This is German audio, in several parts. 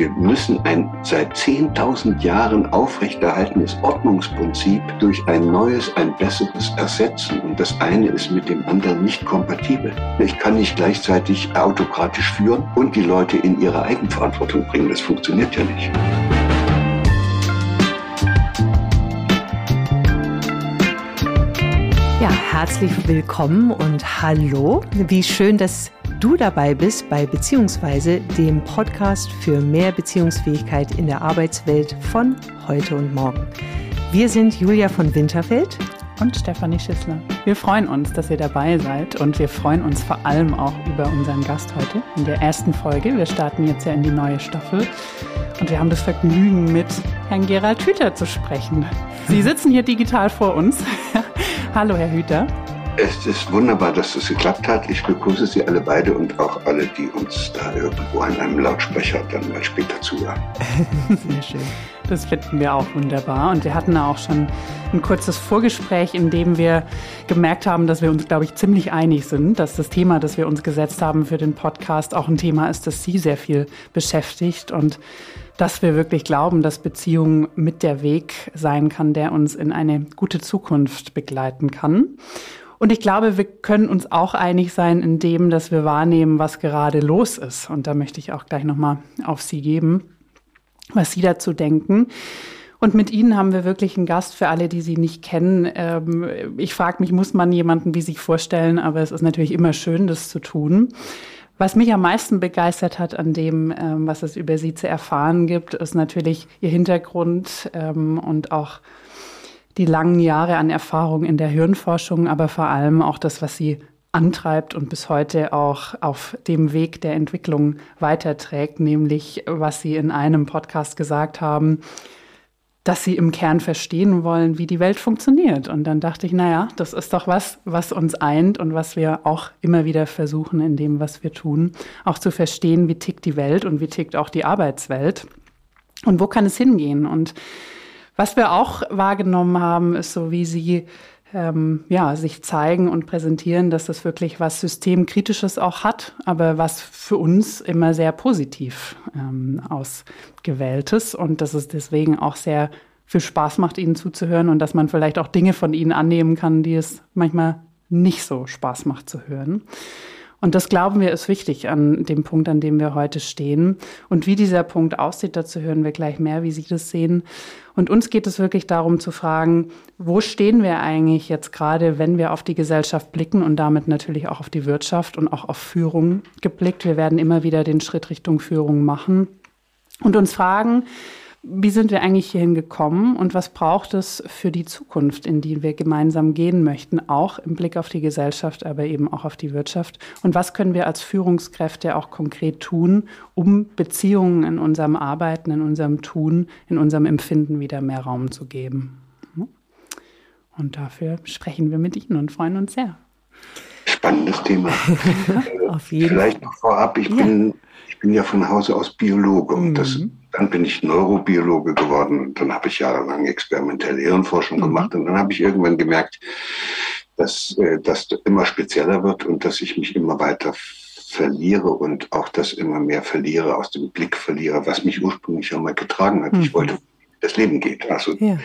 Wir müssen ein seit 10.000 Jahren aufrechterhaltenes Ordnungsprinzip durch ein neues, ein besseres ersetzen. Und das eine ist mit dem anderen nicht kompatibel. Ich kann nicht gleichzeitig autokratisch führen und die Leute in ihre Eigenverantwortung bringen. Das funktioniert ja nicht. Ja, herzlich willkommen und hallo. Wie schön, dass du dabei bist bei Beziehungsweise, dem Podcast für mehr Beziehungsfähigkeit in der Arbeitswelt von heute und morgen. Wir sind Julia von Winterfeld und Stefanie Schissler. Wir freuen uns, dass ihr dabei seid und wir freuen uns vor allem auch über unseren Gast heute in der ersten Folge. Wir starten jetzt ja in die neue Staffel und wir haben das Vergnügen, mit Herrn Gerald Hüther zu sprechen. Sie sitzen hier digital vor uns. Hallo, Herr Hüter. Es ist wunderbar, dass das geklappt hat. Ich begrüße Sie alle beide und auch alle, die uns da irgendwo an einem Lautsprecher dann mal später zuhören. Sehr schön. Das finden wir auch wunderbar. Und wir hatten auch schon ein kurzes Vorgespräch, in dem wir gemerkt haben, dass wir uns, glaube ich, ziemlich einig sind, dass das Thema, das wir uns gesetzt haben für den Podcast, auch ein Thema ist, das Sie sehr viel beschäftigt und dass wir wirklich glauben, dass Beziehung mit der Weg sein kann, der uns in eine gute Zukunft begleiten kann. Und ich glaube, wir können uns auch einig sein in dem, dass wir wahrnehmen, was gerade los ist. Und da möchte ich auch gleich nochmal auf Sie geben, was Sie dazu denken. Und mit Ihnen haben wir wirklich einen Gast für alle, die Sie nicht kennen. Ähm, ich frage mich, muss man jemanden wie sich vorstellen? Aber es ist natürlich immer schön, das zu tun. Was mich am meisten begeistert hat an dem, ähm, was es über sie zu erfahren gibt, ist natürlich ihr Hintergrund ähm, und auch die langen Jahre an Erfahrung in der Hirnforschung, aber vor allem auch das, was sie antreibt und bis heute auch auf dem Weg der Entwicklung weiterträgt, nämlich was Sie in einem Podcast gesagt haben, dass sie im Kern verstehen wollen, wie die Welt funktioniert. Und dann dachte ich, naja, das ist doch was, was uns eint und was wir auch immer wieder versuchen in dem, was wir tun, auch zu verstehen, wie tickt die Welt und wie tickt auch die Arbeitswelt und wo kann es hingehen. Und was wir auch wahrgenommen haben, ist so, wie sie ähm, ja, sich zeigen und präsentieren, dass das wirklich was Systemkritisches auch hat, aber was für uns immer sehr positiv ähm, ausgewähltes und dass es deswegen auch sehr viel Spaß macht, ihnen zuzuhören und dass man vielleicht auch Dinge von ihnen annehmen kann, die es manchmal nicht so Spaß macht zu hören. Und das glauben wir ist wichtig an dem Punkt, an dem wir heute stehen. Und wie dieser Punkt aussieht, dazu hören wir gleich mehr, wie Sie das sehen. Und uns geht es wirklich darum zu fragen, wo stehen wir eigentlich jetzt gerade, wenn wir auf die Gesellschaft blicken und damit natürlich auch auf die Wirtschaft und auch auf Führung geblickt. Wir werden immer wieder den Schritt Richtung Führung machen und uns fragen, wie sind wir eigentlich hierhin gekommen und was braucht es für die Zukunft, in die wir gemeinsam gehen möchten, auch im Blick auf die Gesellschaft, aber eben auch auf die Wirtschaft? Und was können wir als Führungskräfte auch konkret tun, um Beziehungen in unserem Arbeiten, in unserem Tun, in unserem Empfinden wieder mehr Raum zu geben? Und dafür sprechen wir mit Ihnen und freuen uns sehr. Spannendes Thema. auf jeden Vielleicht noch vorab, ich, ja. bin, ich bin ja von Hause aus Biologe und das mhm. Dann bin ich Neurobiologe geworden und dann habe ich jahrelang experimentelle Hirnforschung mhm. gemacht und dann habe ich irgendwann gemerkt, dass äh, das immer spezieller wird und dass ich mich immer weiter verliere und auch das immer mehr verliere, aus dem Blick verliere, was mich ursprünglich einmal getragen hat. Mhm. Ich wollte, das Leben geht. Also ja.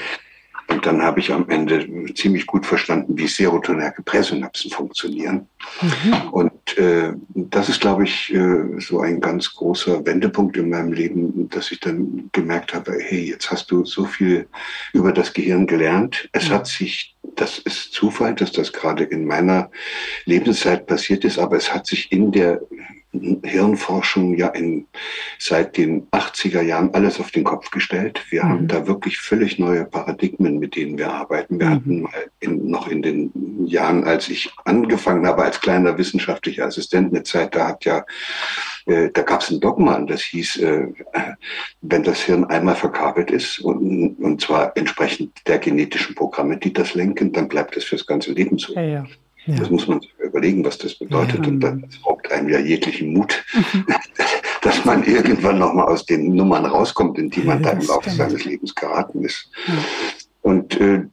Und dann habe ich am Ende ziemlich gut verstanden, wie serotonerge Präsynapsen funktionieren. Mhm. Und äh, das ist, glaube ich, äh, so ein ganz großer Wendepunkt in meinem Leben, dass ich dann gemerkt habe, hey, jetzt hast du so viel über das Gehirn gelernt. Es mhm. hat sich, das ist Zufall, dass das gerade in meiner Lebenszeit passiert ist, aber es hat sich in der Hirnforschung ja in, seit den 80er Jahren alles auf den Kopf gestellt. Wir mhm. haben da wirklich völlig neue Paradigmen, mit denen wir arbeiten. Wir mhm. hatten mal in, noch in den Jahren, als ich angefangen habe als kleiner wissenschaftlicher Assistent, eine Zeit, da hat ja äh, da gab es ein Dogma, das hieß, äh, wenn das Hirn einmal verkabelt ist, und, und zwar entsprechend der genetischen Programme, die das lenken, dann bleibt es fürs ganze Leben so. Ja, ja. Ja. Das muss man sich überlegen, was das bedeutet. Ja. Und das raubt einem ja jeglichen Mut, mhm. dass man irgendwann nochmal aus den Nummern rauskommt, in die man ja, da im Laufe seines Lebens geraten ist. Und äh,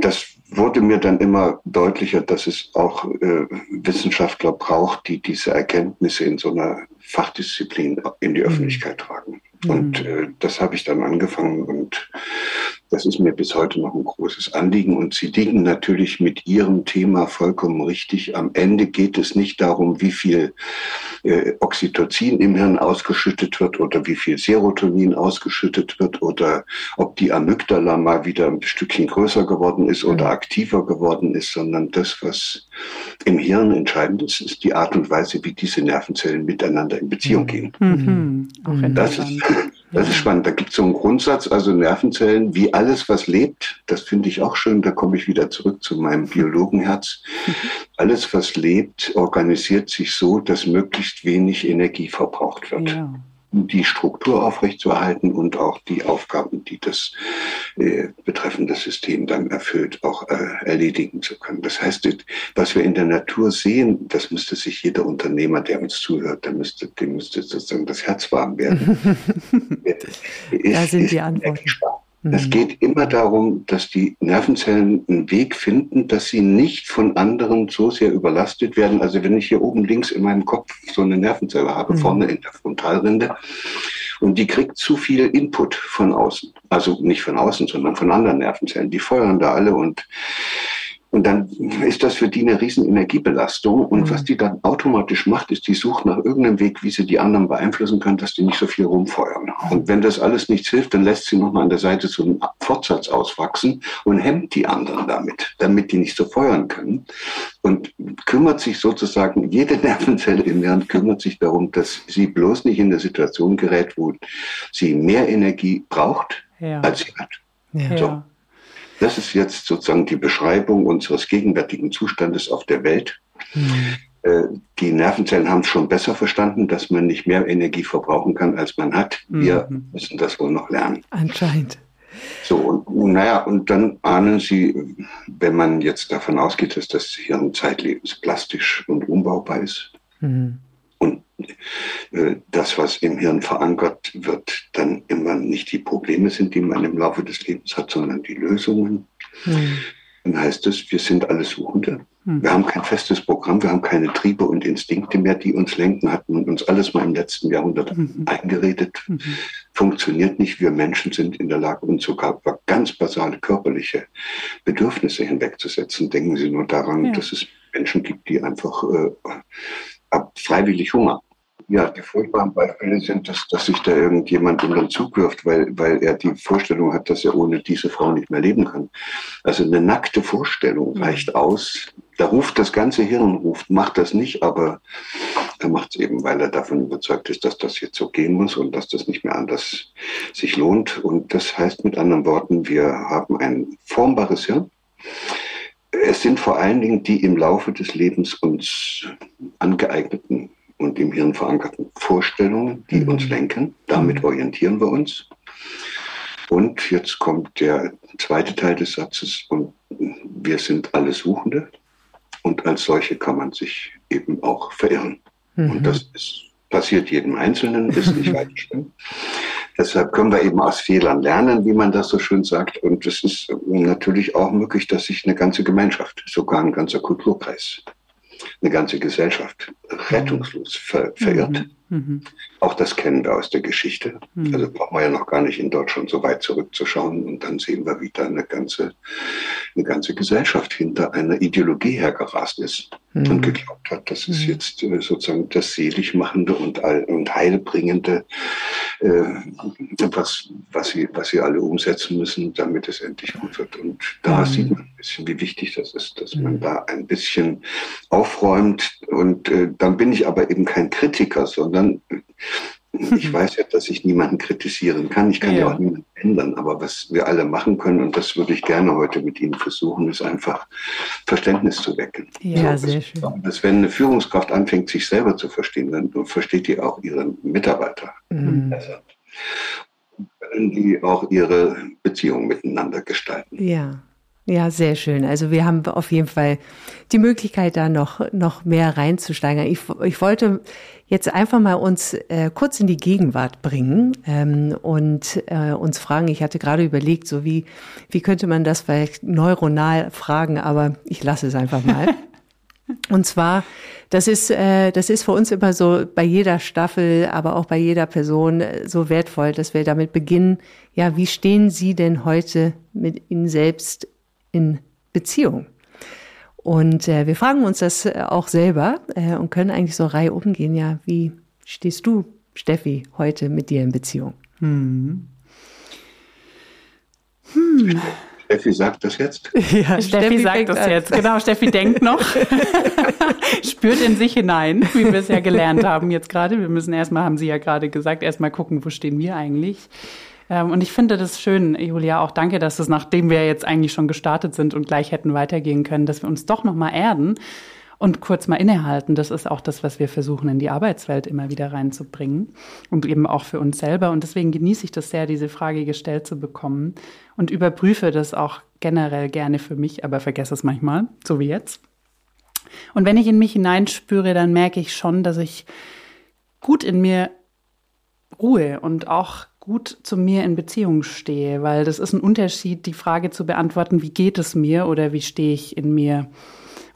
das wurde mir dann immer deutlicher, dass es auch äh, Wissenschaftler braucht, die diese Erkenntnisse in so einer Fachdisziplin in die mhm. Öffentlichkeit tragen. Mhm. Und äh, das habe ich dann angefangen und das ist mir bis heute noch ein großes Anliegen. Und Sie liegen natürlich mit Ihrem Thema vollkommen richtig. Am Ende geht es nicht darum, wie viel äh, Oxytocin im Hirn ausgeschüttet wird oder wie viel Serotonin ausgeschüttet wird oder ob die Amygdala mal wieder ein Stückchen größer geworden ist oder mhm. aktiver geworden ist, sondern das, was im Hirn entscheidend ist, ist die Art und Weise, wie diese Nervenzellen miteinander in Beziehung gehen. Mhm. Mhm. Das, ist, das ist spannend. Da gibt es so einen Grundsatz, also Nervenzellen, wie alles, was lebt, das finde ich auch schön, da komme ich wieder zurück zu meinem Biologenherz. Alles, was lebt, organisiert sich so, dass möglichst wenig Energie verbraucht wird. Ja die Struktur aufrechtzuerhalten und auch die Aufgaben, die das äh, betreffende System dann erfüllt, auch äh, erledigen zu können. Das heißt, was wir in der Natur sehen, das müsste sich jeder Unternehmer, der uns zuhört, der müsste, dem müsste sozusagen das Herz warm werden. da sind die Antworten. Mhm. geht immer darum, dass die Nervenzellen einen Weg finden, dass sie nicht von anderen so sehr überlastet werden. Also wenn ich hier oben links in meinem Kopf so eine Nervenzelle habe, mhm. vorne in der Frontalrinde, und die kriegt zu viel Input von außen. Also nicht von außen, sondern von anderen Nervenzellen. Die feuern da alle und und dann ist das für die eine riesen Energiebelastung. Und mhm. was die dann automatisch macht, ist, die sucht nach irgendeinem Weg, wie sie die anderen beeinflussen können, dass die nicht so viel rumfeuern. Und wenn das alles nichts hilft, dann lässt sie nochmal an der Seite so einen Fortsatz auswachsen und hemmt die anderen damit, damit die nicht so feuern können. Und kümmert sich sozusagen, jede Nervenzelle im Hirn kümmert sich darum, dass sie bloß nicht in eine Situation gerät, wo sie mehr Energie braucht, ja. als sie hat. Ja. So. Das ist jetzt sozusagen die Beschreibung unseres gegenwärtigen Zustandes auf der Welt. Mhm. Die Nervenzellen haben es schon besser verstanden, dass man nicht mehr Energie verbrauchen kann, als man hat. Wir mhm. müssen das wohl noch lernen. Anscheinend. So, und naja, und dann ahnen Sie, wenn man jetzt davon ausgeht, dass das Hirn zeitlebens plastisch und umbaubar ist, mhm. und äh, das, was im Hirn verankert wird, dann nicht die Probleme sind, die man im Laufe des Lebens hat, sondern die Lösungen. Mhm. Dann heißt es, wir sind alle Suchende. Mhm. Wir haben kein festes Programm, wir haben keine Triebe und Instinkte mehr, die uns lenken, hatten und uns alles mal im letzten Jahrhundert mhm. eingeredet. Mhm. Funktioniert nicht. Wir Menschen sind in der Lage, uns sogar über ganz basale körperliche Bedürfnisse hinwegzusetzen. Denken Sie nur daran, ja. dass es Menschen gibt, die einfach äh, freiwillig Hunger ja, die furchtbaren Beispiele sind, dass, dass sich da irgendjemand in den Zug wirft, weil, weil er die Vorstellung hat, dass er ohne diese Frau nicht mehr leben kann. Also eine nackte Vorstellung mhm. reicht aus. Da ruft das ganze Hirn, ruft, macht das nicht, aber er macht es eben, weil er davon überzeugt ist, dass das jetzt so gehen muss und dass das nicht mehr anders sich lohnt. Und das heißt mit anderen Worten, wir haben ein formbares Hirn. Es sind vor allen Dingen die im Laufe des Lebens uns angeeigneten und im Hirn verankerten Vorstellungen, die mhm. uns lenken. Damit mhm. orientieren wir uns. Und jetzt kommt der zweite Teil des Satzes und wir sind alle Suchende und als solche kann man sich eben auch verirren. Mhm. Und das ist, passiert jedem Einzelnen, ist nicht weiter schlimm. Deshalb können wir eben aus Fehlern lernen, wie man das so schön sagt. Und es ist natürlich auch möglich, dass sich eine ganze Gemeinschaft, sogar ein ganzer Kulturkreis eine ganze Gesellschaft rettungslos ver verirrt. Mhm. Mhm. Auch das kennen wir aus der Geschichte. Mhm. Also brauchen wir ja noch gar nicht in Deutschland so weit zurückzuschauen und dann sehen wir, wie da eine ganze, eine ganze Gesellschaft hinter einer Ideologie hergerast ist mhm. und geglaubt hat, das ist mhm. jetzt äh, sozusagen das Seligmachende und, und Heilbringende, äh, was, was, sie, was sie alle umsetzen müssen, damit es endlich gut wird. Und da mhm. sieht man ein bisschen, wie wichtig das ist, dass man da ein bisschen aufräumt. Und äh, dann bin ich aber eben kein Kritiker, sondern dann, ich weiß ja, dass ich niemanden kritisieren kann. Ich kann ja. ja. auch niemanden ändern. Aber was wir alle machen können, und das würde ich gerne heute mit Ihnen versuchen, ist einfach Verständnis zu wecken. Ja, so, sehr schön. Dass, wenn eine Führungskraft anfängt, sich selber zu verstehen, dann versteht die auch ihre Mitarbeiter mhm. besser. können die auch ihre Beziehungen miteinander gestalten. Ja. Ja, sehr schön. Also wir haben auf jeden Fall die Möglichkeit, da noch, noch mehr reinzusteigern. Ich, ich wollte jetzt einfach mal uns äh, kurz in die Gegenwart bringen ähm, und äh, uns fragen, ich hatte gerade überlegt, so wie, wie könnte man das vielleicht neuronal fragen, aber ich lasse es einfach mal. Und zwar, das ist, äh, das ist für uns immer so bei jeder Staffel, aber auch bei jeder Person äh, so wertvoll, dass wir damit beginnen. Ja, wie stehen Sie denn heute mit Ihnen selbst in Beziehung? Und äh, wir fragen uns das äh, auch selber äh, und können eigentlich so Reihe umgehen. Ja, wie stehst du, Steffi, heute mit dir in Beziehung? Hm. Hm. Steffi sagt das jetzt? Ja, Steffi, Steffi sagt das an. jetzt. Genau, Steffi denkt noch. Spürt in sich hinein, wie wir es ja gelernt haben jetzt gerade. Wir müssen erstmal, haben Sie ja gerade gesagt, erstmal gucken, wo stehen wir eigentlich. Ähm, und ich finde das schön, Julia, auch danke, dass es, nachdem wir jetzt eigentlich schon gestartet sind und gleich hätten weitergehen können, dass wir uns doch nochmal erden und kurz mal innehalten. Das ist auch das, was wir versuchen, in die Arbeitswelt immer wieder reinzubringen und eben auch für uns selber. Und deswegen genieße ich das sehr, diese Frage gestellt zu bekommen und überprüfe das auch generell gerne für mich, aber vergesse es manchmal, so wie jetzt. Und wenn ich in mich hineinspüre, dann merke ich schon, dass ich gut in mir ruhe und auch gut zu mir in Beziehung stehe, weil das ist ein Unterschied, die Frage zu beantworten, wie geht es mir oder wie stehe ich in mir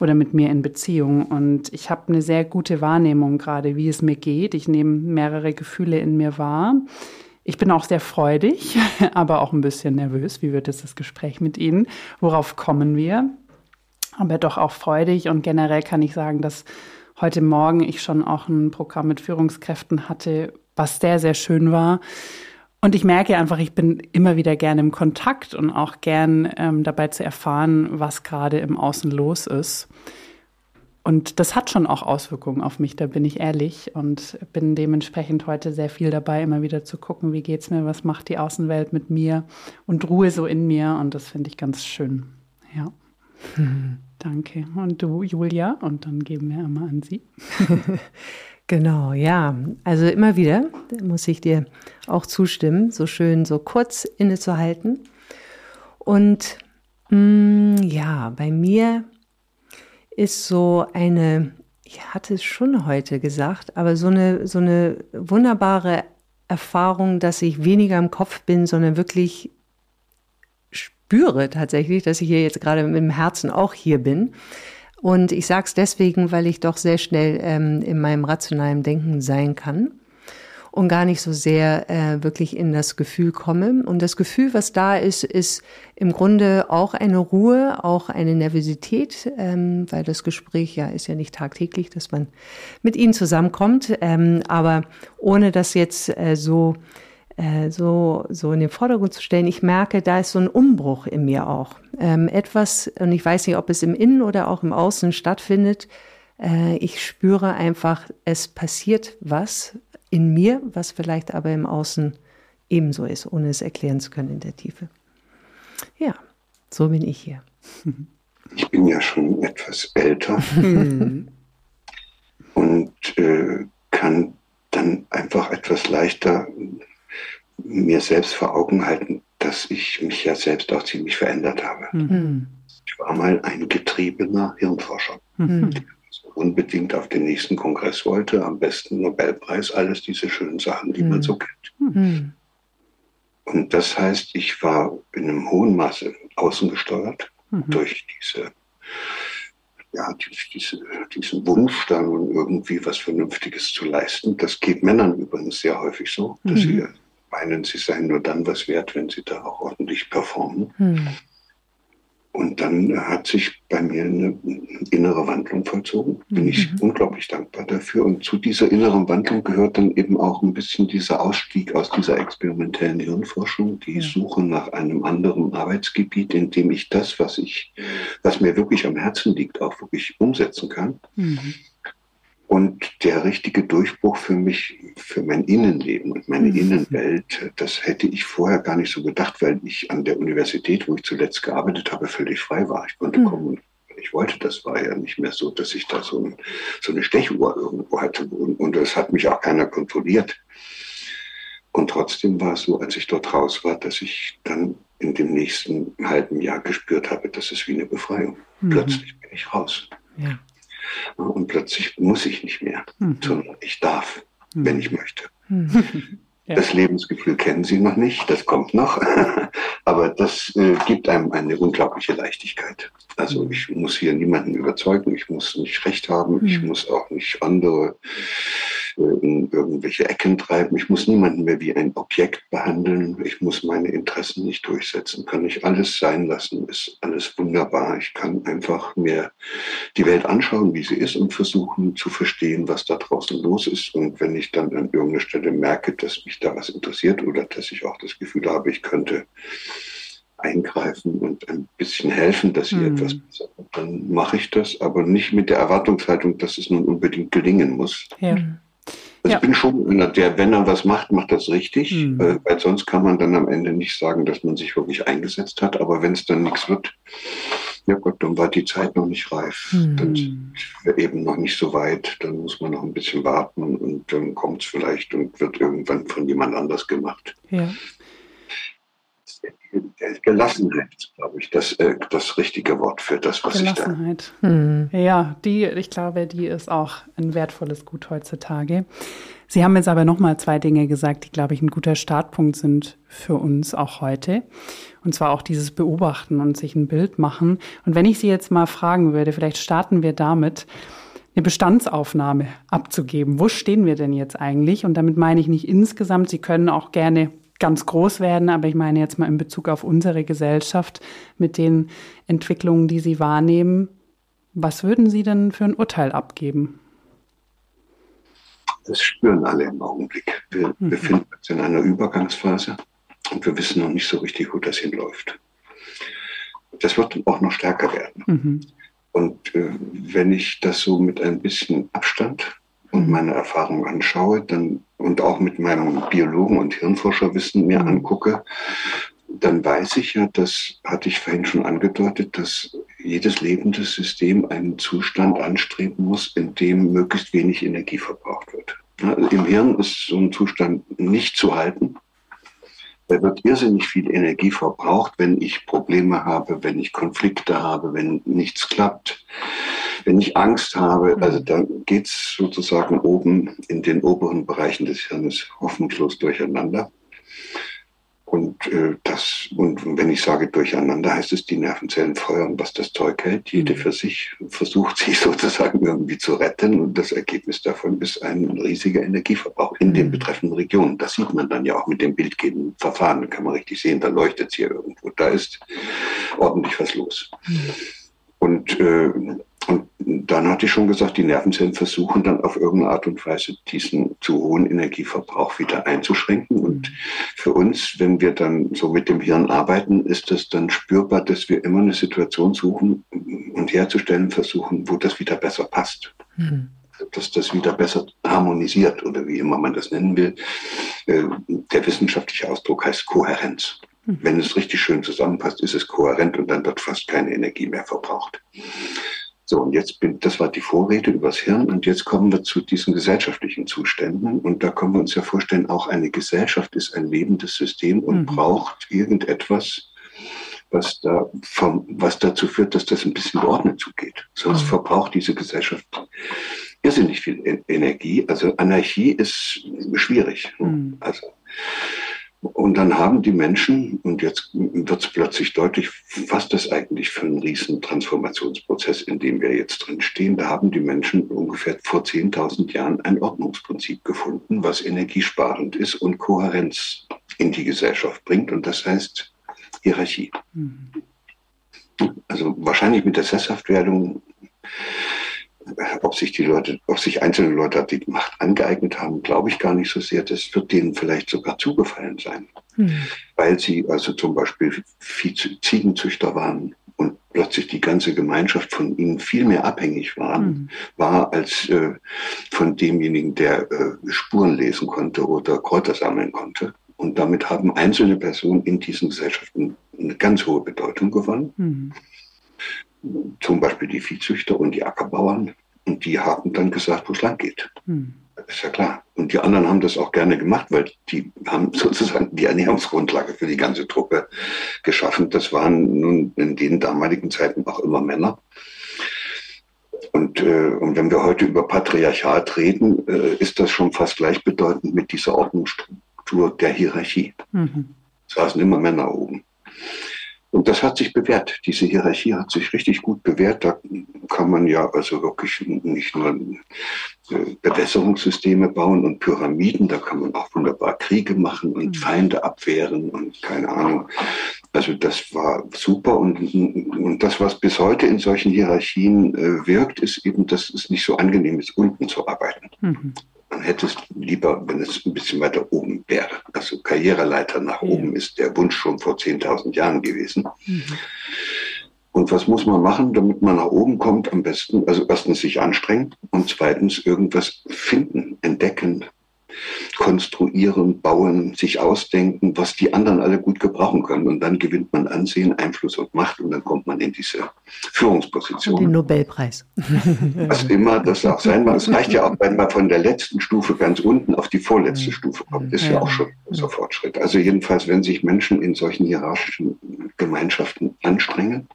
oder mit mir in Beziehung. Und ich habe eine sehr gute Wahrnehmung gerade, wie es mir geht. Ich nehme mehrere Gefühle in mir wahr. Ich bin auch sehr freudig, aber auch ein bisschen nervös. Wie wird es das Gespräch mit Ihnen? Worauf kommen wir? Aber doch auch freudig und generell kann ich sagen, dass heute Morgen ich schon auch ein Programm mit Führungskräften hatte, was sehr, sehr schön war und ich merke einfach, ich bin immer wieder gerne im Kontakt und auch gern ähm, dabei zu erfahren, was gerade im Außen los ist. Und das hat schon auch Auswirkungen auf mich, da bin ich ehrlich und bin dementsprechend heute sehr viel dabei, immer wieder zu gucken, wie geht's mir, was macht die Außenwelt mit mir und Ruhe so in mir und das finde ich ganz schön. Ja. Mhm. Danke. Und du, Julia, und dann geben wir einmal an Sie. Genau, ja. Also immer wieder muss ich dir auch zustimmen, so schön, so kurz innezuhalten. Und mh, mm, ja, bei mir ist so eine, ich hatte es schon heute gesagt, aber so eine, so eine wunderbare Erfahrung, dass ich weniger im Kopf bin, sondern wirklich spüre tatsächlich, dass ich hier jetzt gerade mit dem Herzen auch hier bin. Und ich sage es deswegen, weil ich doch sehr schnell ähm, in meinem rationalen Denken sein kann und gar nicht so sehr äh, wirklich in das Gefühl komme. Und das Gefühl, was da ist, ist im Grunde auch eine Ruhe, auch eine Nervosität, ähm, weil das Gespräch ja ist ja nicht tagtäglich, dass man mit ihnen zusammenkommt. Ähm, aber ohne das jetzt äh, so so, so in den Vordergrund zu stellen. Ich merke, da ist so ein Umbruch in mir auch. Ähm, etwas, und ich weiß nicht, ob es im Innen oder auch im Außen stattfindet. Äh, ich spüre einfach, es passiert was in mir, was vielleicht aber im Außen ebenso ist, ohne es erklären zu können in der Tiefe. Ja, so bin ich hier. Ich bin ja schon etwas älter mhm. und äh, kann dann einfach etwas leichter mir selbst vor Augen halten, dass ich mich ja selbst auch ziemlich verändert habe. Mhm. Ich war mal ein getriebener Hirnforscher, mhm. der unbedingt auf den nächsten Kongress wollte, am besten Nobelpreis, alles diese schönen Sachen, die mhm. man so kennt. Mhm. Und das heißt, ich war in einem hohen Maße außen gesteuert mhm. durch diese ja, diese, diesen Wunsch, da nun irgendwie was Vernünftiges zu leisten. Das geht Männern übrigens sehr häufig so, dass mhm. sie meinen, sie seien nur dann was wert, wenn sie da auch ordentlich performen. Hm. Und dann hat sich bei mir eine innere Wandlung vollzogen. Bin mhm. ich unglaublich dankbar dafür. Und zu dieser inneren Wandlung gehört dann eben auch ein bisschen dieser Ausstieg aus dieser experimentellen Hirnforschung, die ja. Suche nach einem anderen Arbeitsgebiet, in dem ich das, was ich, was mir wirklich am Herzen liegt, auch wirklich umsetzen kann. Mhm. Und der richtige Durchbruch für mich, für mein Innenleben und meine mhm. Innenwelt, das hätte ich vorher gar nicht so gedacht, weil ich an der Universität, wo ich zuletzt gearbeitet habe, völlig frei war. Ich konnte mhm. kommen, ich wollte. Das war ja nicht mehr so, dass ich da so, ein, so eine Stechuhr irgendwo hatte. Und, und das hat mich auch keiner kontrolliert. Und trotzdem war es so, als ich dort raus war, dass ich dann in dem nächsten halben Jahr gespürt habe, das ist wie eine Befreiung. Mhm. Plötzlich bin ich raus. Ja. Und plötzlich muss ich nicht mehr, mhm. sondern ich darf, mhm. wenn ich möchte. Ja. Das Lebensgefühl kennen Sie noch nicht, das kommt noch, aber das äh, gibt einem eine unglaubliche Leichtigkeit. Also mhm. ich muss hier niemanden überzeugen, ich muss nicht recht haben, mhm. ich muss auch nicht andere äh, in irgendwelche Ecken treiben, ich muss niemanden mehr wie ein Objekt behandeln, ich muss meine Interessen nicht durchsetzen, kann ich alles sein lassen, ist alles wunderbar. Ich kann einfach mir die Welt anschauen, wie sie ist und versuchen zu verstehen, was da draußen los ist. Und wenn ich dann an irgendeiner Stelle merke, dass mich mich da was interessiert oder dass ich auch das Gefühl habe, ich könnte eingreifen und ein bisschen helfen, dass sie mhm. etwas besser wird, dann mache ich das, aber nicht mit der Erwartungshaltung, dass es nun unbedingt gelingen muss. Ja. Also ja. ich bin schon einer, der, wenn er was macht, macht das richtig, mhm. äh, weil sonst kann man dann am Ende nicht sagen, dass man sich wirklich eingesetzt hat, aber wenn es dann nichts wird, ja Gott, dann war die Zeit noch nicht reif. Mhm. Dann eben noch nicht so weit. Dann muss man noch ein bisschen warten und dann kommt es vielleicht und wird irgendwann von jemand anders gemacht. Ja. Gelassenheit ist, glaube ich, das, äh, das richtige Wort für das, was ich da. Gelassenheit. Mhm. Ja, die, ich glaube, die ist auch ein wertvolles Gut heutzutage. Sie haben jetzt aber nochmal zwei Dinge gesagt, die, glaube ich, ein guter Startpunkt sind für uns auch heute. Und zwar auch dieses Beobachten und sich ein Bild machen. Und wenn ich Sie jetzt mal fragen würde, vielleicht starten wir damit, eine Bestandsaufnahme abzugeben. Wo stehen wir denn jetzt eigentlich? Und damit meine ich nicht insgesamt, Sie können auch gerne ganz groß werden, aber ich meine jetzt mal in Bezug auf unsere Gesellschaft mit den Entwicklungen, die Sie wahrnehmen. Was würden Sie denn für ein Urteil abgeben? Das spüren alle im Augenblick. Wir mhm. befinden uns in einer Übergangsphase. Und wir wissen noch nicht so richtig, wo das hinläuft. Das wird auch noch stärker werden. Mhm. Und äh, wenn ich das so mit ein bisschen Abstand und mhm. meine Erfahrung anschaue, dann und auch mit meinem Biologen und Hirnforscherwissen mir mhm. angucke, dann weiß ich ja, das hatte ich vorhin schon angedeutet, dass jedes lebende System einen Zustand anstreben muss, in dem möglichst wenig Energie verbraucht wird. Ja, Im Hirn ist so ein Zustand nicht zu halten. Da wird irrsinnig viel Energie verbraucht, wenn ich Probleme habe, wenn ich Konflikte habe, wenn nichts klappt, wenn ich Angst habe. Mhm. Also dann geht es sozusagen oben in den oberen Bereichen des Hirnes hoffnungslos durcheinander. Und äh, das, und wenn ich sage durcheinander, heißt es, die Nervenzellen feuern, was das Zeug hält. Jede mhm. für sich versucht sich sozusagen irgendwie zu retten. Und das Ergebnis davon ist ein riesiger Energieverbrauch in den mhm. betreffenden Regionen. Das sieht man dann ja auch mit dem bildgebenden Verfahren. Da kann man richtig sehen, da leuchtet es hier irgendwo. Da ist ordentlich was los. Mhm. Und äh, und dann hatte ich schon gesagt, die Nervenzellen versuchen dann auf irgendeine Art und Weise diesen zu hohen Energieverbrauch wieder einzuschränken. Und für uns, wenn wir dann so mit dem Hirn arbeiten, ist das dann spürbar, dass wir immer eine Situation suchen und herzustellen versuchen, wo das wieder besser passt. Mhm. Dass das wieder besser harmonisiert oder wie immer man das nennen will. Äh, der wissenschaftliche Ausdruck heißt Kohärenz. Mhm. Wenn es richtig schön zusammenpasst, ist es kohärent und dann wird fast keine Energie mehr verbraucht. So, und jetzt bin, das war die Vorrede übers Hirn und jetzt kommen wir zu diesen gesellschaftlichen Zuständen und da können wir uns ja vorstellen, auch eine Gesellschaft ist ein lebendes System und mhm. braucht irgendetwas, was da vom, was dazu führt, dass das ein bisschen geordnet zugeht. Sonst mhm. verbraucht diese Gesellschaft irrsinnig viel Energie. Also Anarchie ist schwierig. Mhm. Also und dann haben die Menschen, und jetzt wird es plötzlich deutlich, was das eigentlich für ein riesen Transformationsprozess, in dem wir jetzt drin stehen, da haben die Menschen ungefähr vor 10.000 Jahren ein Ordnungsprinzip gefunden, was energiesparend ist und Kohärenz in die Gesellschaft bringt. Und das heißt Hierarchie. Mhm. Also wahrscheinlich mit der Sesshaftwerdung ob sich die Leute, ob sich einzelne Leute die Macht angeeignet haben, glaube ich gar nicht so sehr. Das wird denen vielleicht sogar zugefallen sein, hm. weil sie also zum Beispiel Ziegenzüchter waren und plötzlich die ganze Gemeinschaft von ihnen viel mehr abhängig waren, hm. war als äh, von demjenigen, der äh, Spuren lesen konnte oder Kräuter sammeln konnte. Und damit haben einzelne Personen in diesen Gesellschaften eine ganz hohe Bedeutung gewonnen. Hm zum Beispiel die Viehzüchter und die Ackerbauern. Und die haben dann gesagt, wo es lang geht. Hm. Ist ja klar. Und die anderen haben das auch gerne gemacht, weil die haben sozusagen die Ernährungsgrundlage für die ganze Truppe geschaffen. Das waren nun in den damaligen Zeiten auch immer Männer. Und, äh, und wenn wir heute über Patriarchat reden, äh, ist das schon fast gleichbedeutend mit dieser Ordnungsstruktur Struktur der Hierarchie. Mhm. Saßen immer Männer oben. Und das hat sich bewährt. Diese Hierarchie hat sich richtig gut bewährt. Da kann man ja also wirklich nicht nur äh, Bewässerungssysteme bauen und Pyramiden, da kann man auch wunderbar Kriege machen und mhm. Feinde abwehren und keine Ahnung. Also das war super und, und das, was bis heute in solchen Hierarchien äh, wirkt, ist eben, dass es nicht so angenehm ist, unten zu arbeiten. Mhm. Man hätte es lieber, wenn es ein bisschen weiter oben wäre. Also Karriereleiter nach ja. oben ist der Wunsch schon vor 10.000 Jahren gewesen. Mhm. Und was muss man machen, damit man nach oben kommt? Am besten, also erstens sich anstrengen und zweitens irgendwas finden, entdecken, konstruieren, bauen, sich ausdenken, was die anderen alle gut gebrauchen können. Und dann gewinnt man Ansehen, Einfluss und Macht und dann kommt man in diese Führungsposition. Den Nobelpreis. Was immer das auch sein mag. Es reicht ja auch, wenn man von der letzten Stufe ganz unten auf die vorletzte ja. Stufe kommt. Ist ja, ja auch schon so Fortschritt. Also jedenfalls, wenn sich Menschen in solchen hierarchischen Gemeinschaften anstrengen,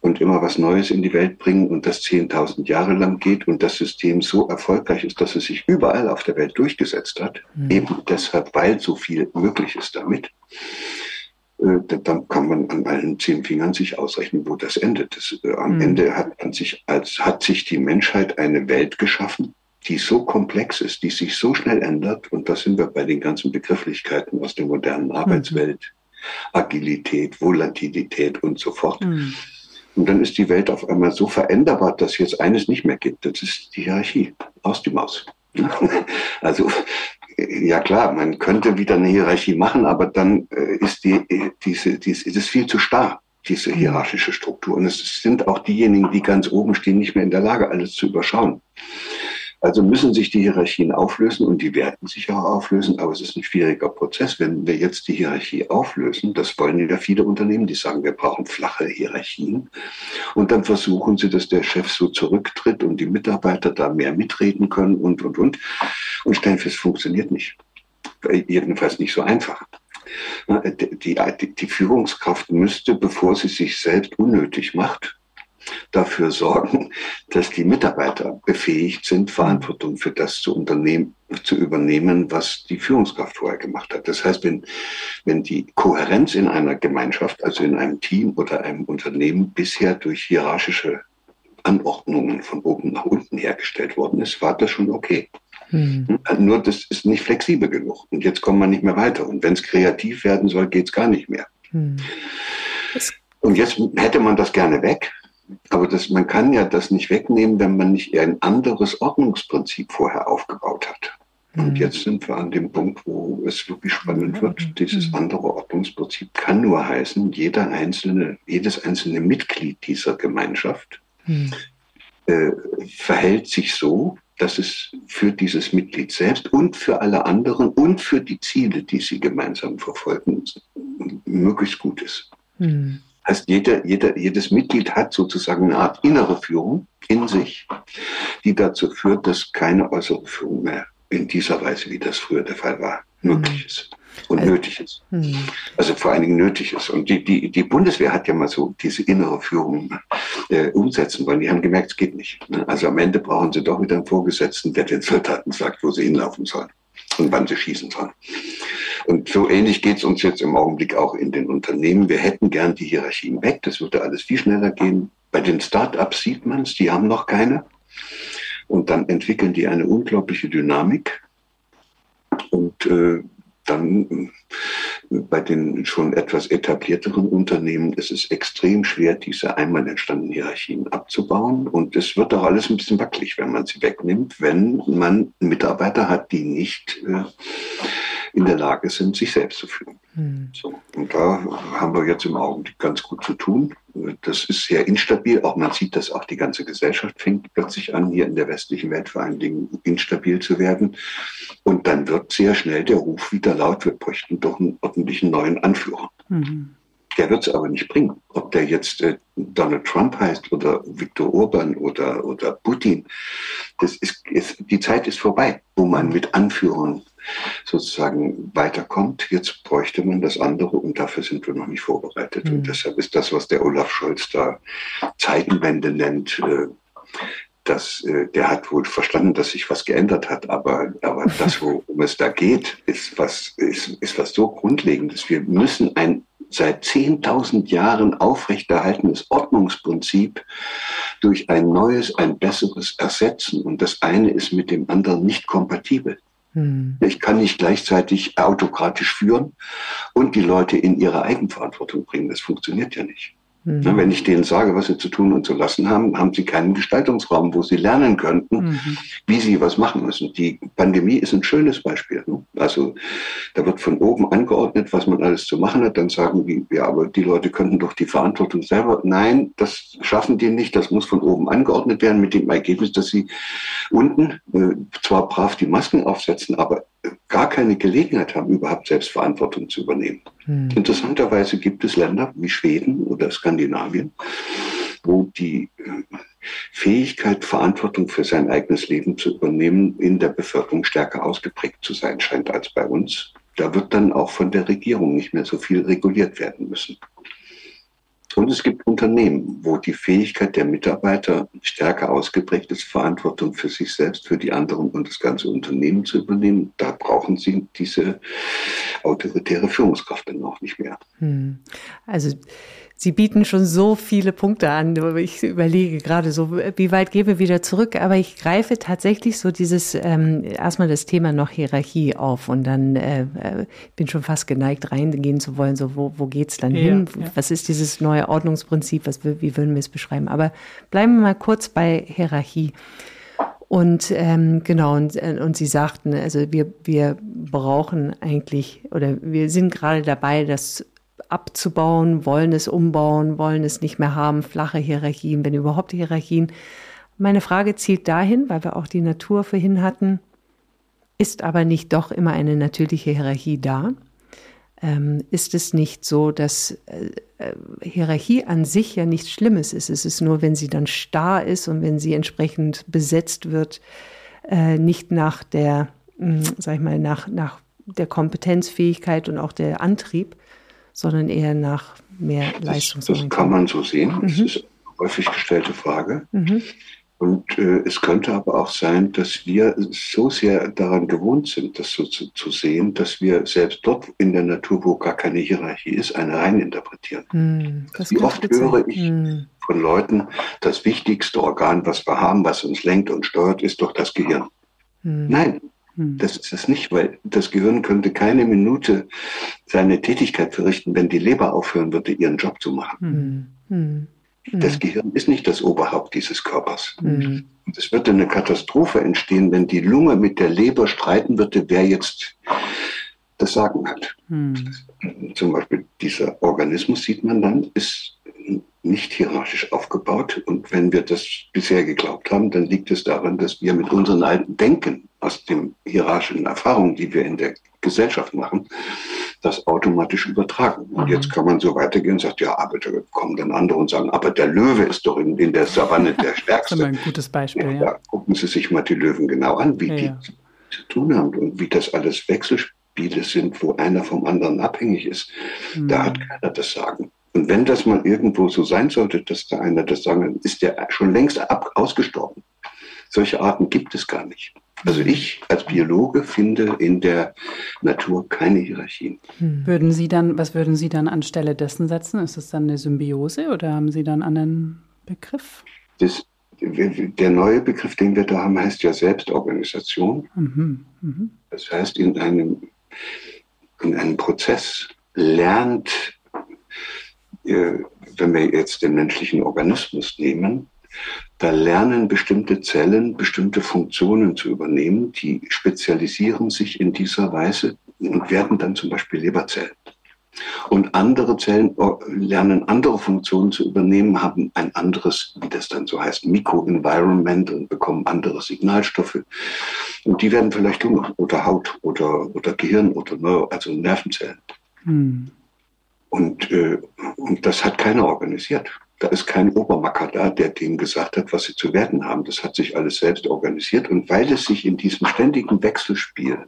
und immer was Neues in die Welt bringen und das 10.000 Jahre lang geht und das System so erfolgreich ist, dass es sich überall auf der Welt durchgesetzt hat, mhm. eben deshalb, weil so viel möglich ist damit, äh, dann kann man an allen zehn Fingern sich ausrechnen, wo das endet. Das, äh, am mhm. Ende hat, sich, als, hat sich die Menschheit eine Welt geschaffen, die so komplex ist, die sich so schnell ändert. Und da sind wir bei den ganzen Begrifflichkeiten aus der modernen mhm. Arbeitswelt. Agilität, Volatilität und so fort. Und dann ist die Welt auf einmal so veränderbar, dass jetzt eines nicht mehr gibt. Das ist die Hierarchie. Aus die Maus. also, ja klar, man könnte wieder eine Hierarchie machen, aber dann äh, ist die, diese, diese, ist es viel zu starr, diese hierarchische Struktur. Und es sind auch diejenigen, die ganz oben stehen, nicht mehr in der Lage, alles zu überschauen. Also müssen sich die Hierarchien auflösen und die werden sich auch auflösen, aber es ist ein schwieriger Prozess. Wenn wir jetzt die Hierarchie auflösen, das wollen ja viele Unternehmen, die sagen, wir brauchen flache Hierarchien. Und dann versuchen sie, dass der Chef so zurücktritt und die Mitarbeiter da mehr mitreden können und, und, und. Und stellen fest, funktioniert nicht. Jedenfalls nicht so einfach. Die, die, die Führungskraft müsste, bevor sie sich selbst unnötig macht, dafür sorgen, dass die Mitarbeiter befähigt sind, Verantwortung für das zu unternehmen, zu übernehmen, was die Führungskraft vorher gemacht hat. Das heißt, wenn, wenn die Kohärenz in einer Gemeinschaft, also in einem Team oder einem Unternehmen bisher durch hierarchische Anordnungen von oben nach unten hergestellt worden ist, war das schon okay. Mhm. Nur das ist nicht flexibel genug. Und jetzt kommt man nicht mehr weiter. Und wenn es kreativ werden soll, geht es gar nicht mehr. Mhm. Und jetzt hätte man das gerne weg. Aber das, man kann ja das nicht wegnehmen, wenn man nicht ein anderes Ordnungsprinzip vorher aufgebaut hat. Und mhm. jetzt sind wir an dem Punkt, wo es wirklich spannend wird. Dieses mhm. andere Ordnungsprinzip kann nur heißen, jeder einzelne, jedes einzelne Mitglied dieser Gemeinschaft mhm. äh, verhält sich so, dass es für dieses Mitglied selbst und für alle anderen und für die Ziele, die sie gemeinsam verfolgen, möglichst gut ist. Mhm heißt, jeder, jeder, jedes Mitglied hat sozusagen eine Art innere Führung in sich, die dazu führt, dass keine äußere Führung mehr in dieser Weise, wie das früher der Fall war, möglich ist und also, nötig ist. Hm. Also vor allen Dingen nötig ist. Und die, die, die Bundeswehr hat ja mal so diese innere Führung äh, umsetzen wollen. Die haben gemerkt, es geht nicht. Ne? Also am Ende brauchen sie doch wieder einen Vorgesetzten, der den Soldaten sagt, wo sie hinlaufen sollen und wann sie schießen sollen. Und so ähnlich geht es uns jetzt im Augenblick auch in den Unternehmen. Wir hätten gern die Hierarchien weg. Das würde alles viel schneller gehen. Bei den Start-ups sieht man es, die haben noch keine. Und dann entwickeln die eine unglaubliche Dynamik. Und äh, dann äh, bei den schon etwas etablierteren Unternehmen ist es extrem schwer, diese einmal entstandenen Hierarchien abzubauen. Und es wird auch alles ein bisschen wackelig, wenn man sie wegnimmt, wenn man Mitarbeiter hat, die nicht äh, in der Lage sind, sich selbst zu führen. Mhm. So, und da haben wir jetzt im Augenblick ganz gut zu tun. Das ist sehr instabil. Auch man sieht, dass auch die ganze Gesellschaft fängt plötzlich an, hier in der westlichen Welt vor allen Dingen instabil zu werden. Und dann wird sehr schnell der Ruf wieder laut, wir bräuchten doch einen ordentlichen neuen Anführer. Mhm. Der wird es aber nicht bringen. Ob der jetzt äh, Donald Trump heißt oder Viktor Orban oder, oder Putin, das ist, ist, die Zeit ist vorbei, wo man mit Anführern sozusagen weiterkommt. Jetzt bräuchte man das andere und dafür sind wir noch nicht vorbereitet. Mhm. Und deshalb ist das, was der Olaf Scholz da Zeitenwende nennt, äh, das, äh, der hat wohl verstanden, dass sich was geändert hat, aber, aber das, worum es da geht, ist was, ist, ist was so Grundlegendes. Wir müssen ein seit 10.000 Jahren aufrechterhaltenes Ordnungsprinzip durch ein neues, ein besseres ersetzen. Und das eine ist mit dem anderen nicht kompatibel. Hm. Ich kann nicht gleichzeitig autokratisch führen und die Leute in ihre Eigenverantwortung bringen. Das funktioniert ja nicht. Mhm. Wenn ich denen sage, was sie zu tun und zu lassen haben, haben sie keinen Gestaltungsraum, wo sie lernen könnten, mhm. wie sie was machen müssen. Die Pandemie ist ein schönes Beispiel. Ne? Also da wird von oben angeordnet, was man alles zu machen hat. Dann sagen die, ja, aber die Leute könnten doch die Verantwortung selber. Nein, das schaffen die nicht. Das muss von oben angeordnet werden mit dem Ergebnis, dass sie unten äh, zwar brav die Masken aufsetzen, aber gar keine Gelegenheit haben, überhaupt Selbstverantwortung zu übernehmen. Hm. Interessanterweise gibt es Länder wie Schweden oder Skandinavien, wo die äh, Fähigkeit, Verantwortung für sein eigenes Leben zu übernehmen, in der Bevölkerung stärker ausgeprägt zu sein scheint als bei uns. Da wird dann auch von der Regierung nicht mehr so viel reguliert werden müssen. Und es gibt Unternehmen, wo die Fähigkeit der Mitarbeiter stärker ausgeprägt ist, Verantwortung für sich selbst, für die anderen und das ganze Unternehmen zu übernehmen. Da brauchen sie diese autoritäre Führungskraft dann auch nicht mehr. Hm. Also Sie bieten schon so viele Punkte an. Ich überlege gerade so, wie weit gehen wir wieder zurück? Aber ich greife tatsächlich so dieses, ähm, erstmal das Thema noch Hierarchie auf und dann äh, äh bin schon fast geneigt, reingehen zu wollen, so wo, wo geht's dann ja, hin? Ja. Was ist dieses neue Ordnungsprinzip? Was, wie würden wir es beschreiben? Aber bleiben wir mal kurz bei Hierarchie. Und ähm, genau, und, äh, und Sie sagten, also wir, wir brauchen eigentlich, oder wir sind gerade dabei, das abzubauen, wollen es umbauen, wollen es nicht mehr haben, flache Hierarchien, wenn überhaupt Hierarchien. Meine Frage zielt dahin, weil wir auch die Natur vorhin hatten, ist aber nicht doch immer eine natürliche Hierarchie da? Ähm, ist es nicht so, dass äh, äh Hierarchie an sich ja nichts Schlimmes ist? Es ist nur, wenn sie dann starr ist und wenn sie entsprechend besetzt wird, äh, nicht nach der, mh, hm, sag ich mal, nach, nach der Kompetenzfähigkeit und auch der Antrieb, sondern eher nach mehr Leistungsorientierung. Das, kann man so sehen. Mhm. Das ist eine häufig gestellte Frage. Mhm. Und äh, es könnte aber auch sein, dass wir so sehr daran gewohnt sind, das so zu, zu, sehen, dass wir selbst dort in der Natur, wo gar keine Hierarchie ist, eine reininterpretieren. Mm, Wie oft höre ich mm. von Leuten, das wichtigste Organ, was wir haben, was uns lenkt und steuert, ist doch das Gehirn. Mm. Nein, hm. Das ist es nicht, weil das Gehirn könnte keine Minute seine Tätigkeit verrichten, wenn die Leber aufhören würde, ihren Job zu machen. Mhm. Das Gehirn ist nicht das Oberhaupt dieses Körpers. Mhm. Und es würde eine Katastrophe entstehen, wenn die Lunge mit der Leber streiten würde, wer jetzt das Sagen hat. Mhm. Zum Beispiel dieser Organismus sieht man dann, ist nicht hierarchisch aufgebaut. Und wenn wir das bisher geglaubt haben, dann liegt es daran, dass wir mit unseren alten Denken aus den hierarchischen Erfahrungen, die wir in der Gesellschaft machen, das automatisch übertragen. Und mhm. jetzt kann man so weitergehen und sagt, ja, aber da kommen dann andere und sagen, aber der Löwe ist doch in, in der Savanne der Stärkste. das ist ein gutes Beispiel. Ja, ja. gucken Sie sich mal die Löwen genau an, wie ja, die zu tun haben und wie das alles Wechselspiele sind, wo einer vom anderen abhängig ist. Mhm. Da hat keiner das Sagen. Und wenn das mal irgendwo so sein sollte, dass da einer das sagen, dann ist der schon längst ab, ausgestorben. Solche Arten gibt es gar nicht. Also ich als Biologe finde in der Natur keine Hierarchien. Hm. Würden Sie dann, was würden Sie dann anstelle dessen setzen? Ist es dann eine Symbiose oder haben Sie dann einen anderen Begriff? Das, der neue Begriff, den wir da haben, heißt ja Selbstorganisation. Mhm. Mhm. Das heißt, in einem, in einem Prozess lernt wenn wir jetzt den menschlichen Organismus nehmen, da lernen bestimmte Zellen bestimmte Funktionen zu übernehmen, die spezialisieren sich in dieser Weise und werden dann zum Beispiel Leberzellen. Und andere Zellen äh, lernen andere Funktionen zu übernehmen, haben ein anderes, wie das dann so heißt, Mikroenvironment und bekommen andere Signalstoffe. Und die werden vielleicht Lunge oder Haut oder, oder Gehirn oder Neuro, also Nervenzellen. Hm. Und, äh, und das hat keiner organisiert. Da ist kein Obermacker da, der denen gesagt hat, was sie zu werden haben. Das hat sich alles selbst organisiert. Und weil es sich in diesem ständigen Wechselspiel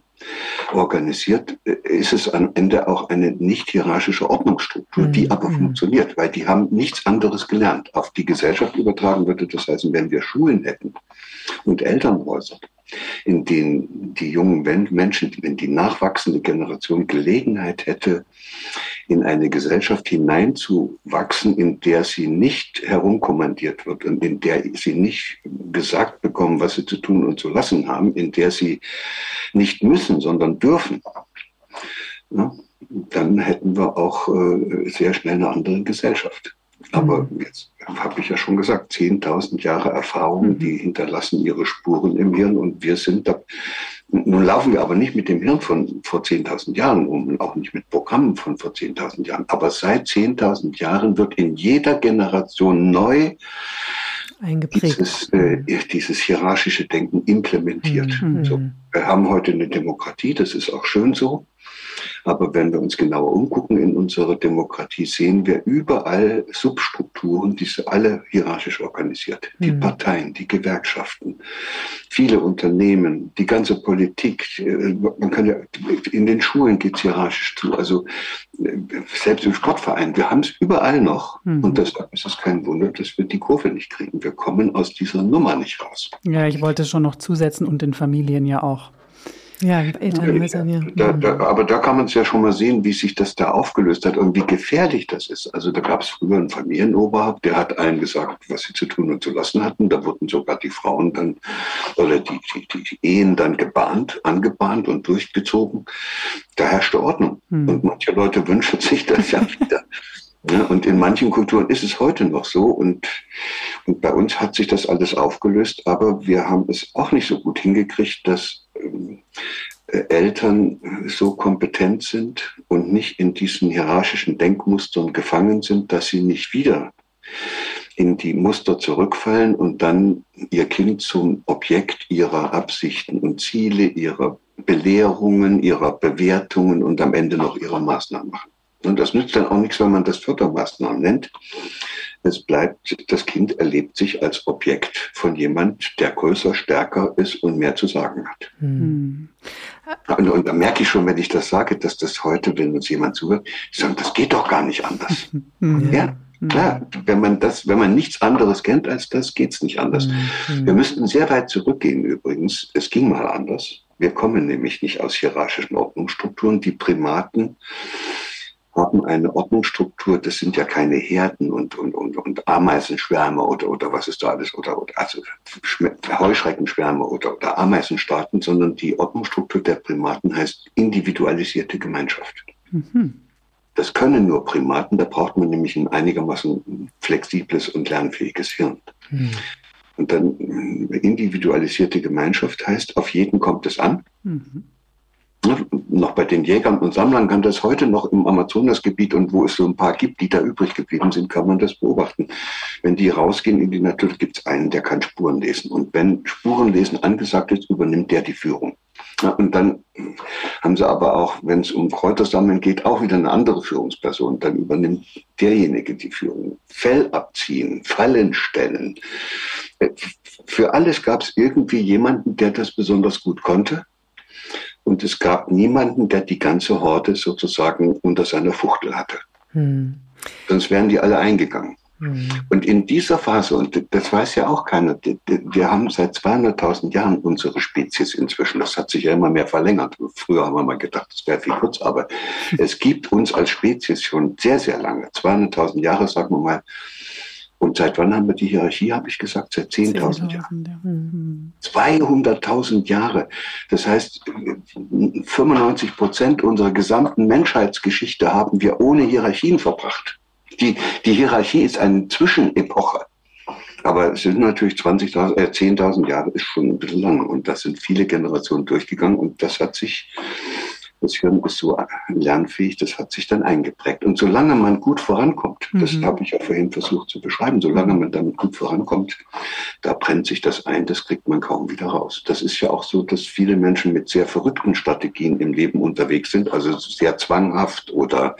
organisiert, äh, ist es am Ende auch eine nicht hierarchische Ordnungsstruktur, die mhm. aber mhm. funktioniert, weil die haben nichts anderes gelernt. Auf die Gesellschaft übertragen würde das heißen, wenn wir Schulen hätten und Elternhäuser, in denen die jungen Menschen, wenn die nachwachsende Generation Gelegenheit hätte, in eine Gesellschaft hineinzuwachsen, in der sie nicht herumkommandiert wird und in der sie nicht gesagt bekommen, was sie zu tun und zu lassen haben, in der sie nicht müssen, sondern dürfen. Ja, dann hätten wir auch äh, sehr schnell eine andere Gesellschaft. Aber jetzt habe ich ja schon gesagt, 10.000 Jahre Erfahrung, mhm. die hinterlassen ihre Spuren im Hirn und wir sind da. Nun laufen wir aber nicht mit dem Hirn von vor 10.000 Jahren um und auch nicht mit Programmen von vor 10.000 Jahren. Aber seit 10.000 Jahren wird in jeder Generation neu eingeprägt. Dieses, äh, dieses hierarchische Denken implementiert. Mhm. So, wir haben heute eine Demokratie, das ist auch schön so. Aber wenn wir uns genauer umgucken in unserer Demokratie, sehen wir überall Substrukturen, die sind alle hierarchisch organisiert. Die mhm. Parteien, die Gewerkschaften, viele Unternehmen, die ganze Politik. Äh, man kann ja, in den Schulen geht es hierarchisch zu. Also äh, selbst im Sportverein, wir haben es überall noch. Mhm. Und deshalb ist es kein Wunder, dass wir die Kurve nicht kriegen. Wir kommen aus dieser Nummer nicht raus. Ja, ich wollte schon noch zusetzen und in Familien ja auch. Ja, Elternhäusern, ja. Da, da, aber da kann man es ja schon mal sehen, wie sich das da aufgelöst hat und wie gefährlich das ist. Also da gab es früher einen Familienoberhaupt, der hat allen gesagt, was sie zu tun und zu lassen hatten. Da wurden sogar die Frauen dann oder die, die, die Ehen dann gebahnt, angebahnt und durchgezogen. Da herrschte Ordnung. Hm. Und manche Leute wünschen sich das ja wieder. Ja, und in manchen Kulturen ist es heute noch so. Und, und bei uns hat sich das alles aufgelöst, aber wir haben es auch nicht so gut hingekriegt, dass Eltern so kompetent sind und nicht in diesen hierarchischen Denkmustern gefangen sind, dass sie nicht wieder in die Muster zurückfallen und dann ihr Kind zum Objekt ihrer Absichten und Ziele, ihrer Belehrungen, ihrer Bewertungen und am Ende noch ihrer Maßnahmen machen. Und das nützt dann auch nichts, wenn man das Fördermaßnahmen nennt. Es bleibt, das Kind erlebt sich als Objekt von jemand, der größer, stärker ist und mehr zu sagen hat. Mhm. Und, und, da merke ich schon, wenn ich das sage, dass das heute, wenn uns jemand zuhört, sagen, das geht doch gar nicht anders. Mhm. Ja, klar. Wenn man das, wenn man nichts anderes kennt als das, geht es nicht anders. Mhm. Wir müssten sehr weit zurückgehen übrigens. Es ging mal anders. Wir kommen nämlich nicht aus hierarchischen Ordnungsstrukturen. Die Primaten haben eine Ordnungsstruktur, das sind ja keine Herden und, und, und, und Ameisenschwärme oder, oder was ist da alles, oder, oder also Heuschreckenschwärme oder, oder Ameisenstaaten, sondern die Ordnungsstruktur der Primaten heißt individualisierte Gemeinschaft. Mhm. Das können nur Primaten, da braucht man nämlich ein einigermaßen flexibles und lernfähiges Hirn. Mhm. Und dann individualisierte Gemeinschaft heißt, auf jeden kommt es an. Mhm noch bei den Jägern und Sammlern kann das heute noch im Amazonasgebiet und wo es so ein paar gibt, die da übrig geblieben sind, kann man das beobachten. Wenn die rausgehen in die Natur, gibt es einen, der kann Spuren lesen. Und wenn Spurenlesen angesagt ist, übernimmt der die Führung. Ja, und dann haben sie aber auch, wenn es um Kräutersammeln geht, auch wieder eine andere Führungsperson. Dann übernimmt derjenige die Führung. Fell abziehen, Fallen stellen. Äh, für alles gab es irgendwie jemanden, der das besonders gut konnte. Und es gab niemanden, der die ganze Horde sozusagen unter seiner Fuchtel hatte. Hm. Sonst wären die alle eingegangen. Hm. Und in dieser Phase, und das weiß ja auch keiner, wir haben seit 200.000 Jahren unsere Spezies inzwischen. Das hat sich ja immer mehr verlängert. Früher haben wir mal gedacht, das wäre viel kurz, aber es gibt uns als Spezies schon sehr, sehr lange. 200.000 Jahre, sagen wir mal, und seit wann haben wir die Hierarchie, habe ich gesagt? Seit 10.000 10 Jahren. 200.000 mhm. Jahre. Das heißt, 95 Prozent unserer gesamten Menschheitsgeschichte haben wir ohne Hierarchien verbracht. Die, die Hierarchie ist eine Zwischenepoche. Aber es sind natürlich 20.000, äh, 10.000 Jahre ist schon ein bisschen lang. Und das sind viele Generationen durchgegangen. Und das hat sich Das Hirn ist so lernfähig, das hat sich dann eingeprägt. Und solange man gut vorankommt, mhm. das habe ich ja vorhin versucht zu beschreiben, solange man damit gut vorankommt, da brennt sich das ein, das kriegt man kaum wieder raus. Das ist ja auch so, dass viele Menschen mit sehr verrückten Strategien im Leben unterwegs sind, also sehr zwanghaft oder,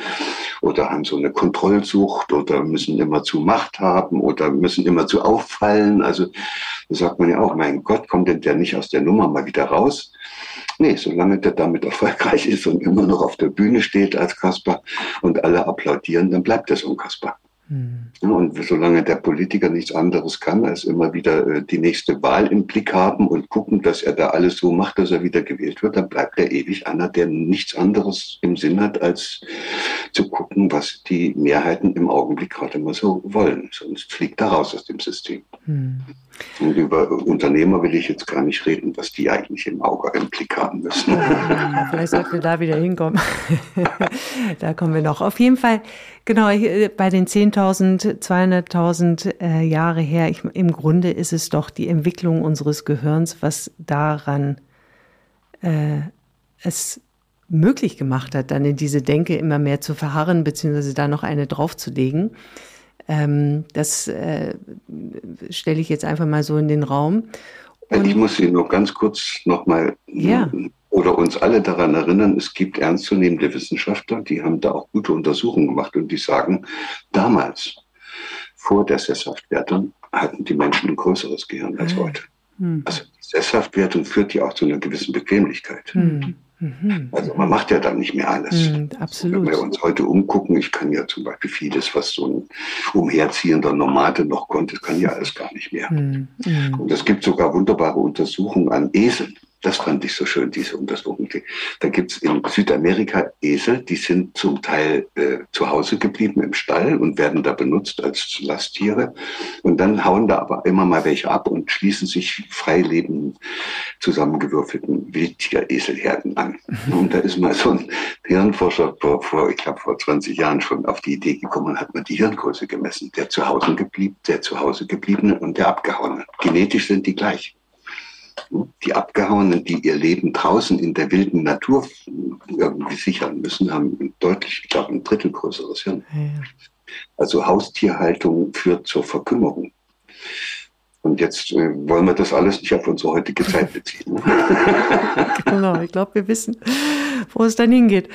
oder haben so eine Kontrollsucht oder müssen immer zu Macht haben oder müssen immer zu auffallen. Also da sagt man ja auch, mein Gott, kommt denn der nicht aus der Nummer mal wieder raus? Nee, solange der damit erfolgreich ist und immer noch auf der Bühne steht als Kasper und alle applaudieren, dann bleibt so ein Kasper. Mhm. Und solange der Politiker nichts anderes kann, als immer wieder äh, die nächste Wahl im Blick haben und gucken, dass er da alles so macht, dass er wieder gewählt wird, dann bleibt er ewig einer, der nichts anderes im Sinn hat, als zu gucken, was die Mehrheiten im Augenblick gerade mal so wollen. Sonst fliegt er raus aus dem System. Mhm. Und über Unternehmer will ich jetzt gar nicht reden, was die eigentlich im Auge im Blick haben müssen. Ja, vielleicht sollten wir da wieder hinkommen. da kommen wir noch. Auf jeden Fall, genau, äh, bei den 10.000, 200.000 äh, Jahre her, ich, im Grunde ist es doch die Entwicklung unseres Gehirns, was daran äh, es möglich gemacht hat, dann in diese Denke immer mehr zu verharren, beziehungsweise da noch eine draufzulegen. Ähm, das äh, stelle ich jetzt einfach mal so in den Raum. Und ich muss Sie nur ganz kurz nochmal ja. oder uns alle daran erinnern, es gibt ernstzunehmende Wissenschaftler, die haben da auch gute Untersuchungen gemacht und die sagen, damals, vor der Sesshaftwertung, hatten die Menschen ein größeres Gehirn als ah. heute. Mhm. Also die Sesshaftwertung führt ja auch zu einer gewissen Bequemlichkeit. Mhm. Mhm. Also man macht ja dann nicht mehr alles. Mhm, absolut. Wenn wir uns heute umgucken, ich kann ja zum Beispiel vieles, was so ein umherziehender Nomade noch konnte, kann ja alles gar nicht mehr. Mhm. mhm. Und es gibt sogar wunderbare Untersuchungen an Eseln. Das fand ich so schön, diese Untersuchung. Da gibt's in Südamerika Esel, die sind zum Teil äh, zu Hause geblieben im Stall und werden da benutzt als Lasttiere. Und dann hauen da aber immer mal welche ab und schließen sich freilebenden, zusammengewürfelten Wildtier-Eselherden an. Mhm. Und da ist mal so ein Hirnforscher vor, vor ich glaube, vor 20 Jahren schon auf die Idee gekommen und hat man die Hirngröße gemessen. Der zu Hause geblieben, der zu Hause gebliebene und der abgehauene. Genetisch sind die gleich die Abgehauenen, die ihr Leben draußen in der wilden Natur irgendwie sichern müssen, haben deutlich, ich glaube, ein Drittel größeres Hirn. Ja. Also Haustierhaltung führt zur Verkümmerung. Und jetzt äh, wollen wir das alles nicht auf unsere heutige Zeit beziehen. Genau, ich glaube, wir wissen, wo es dann hingeht.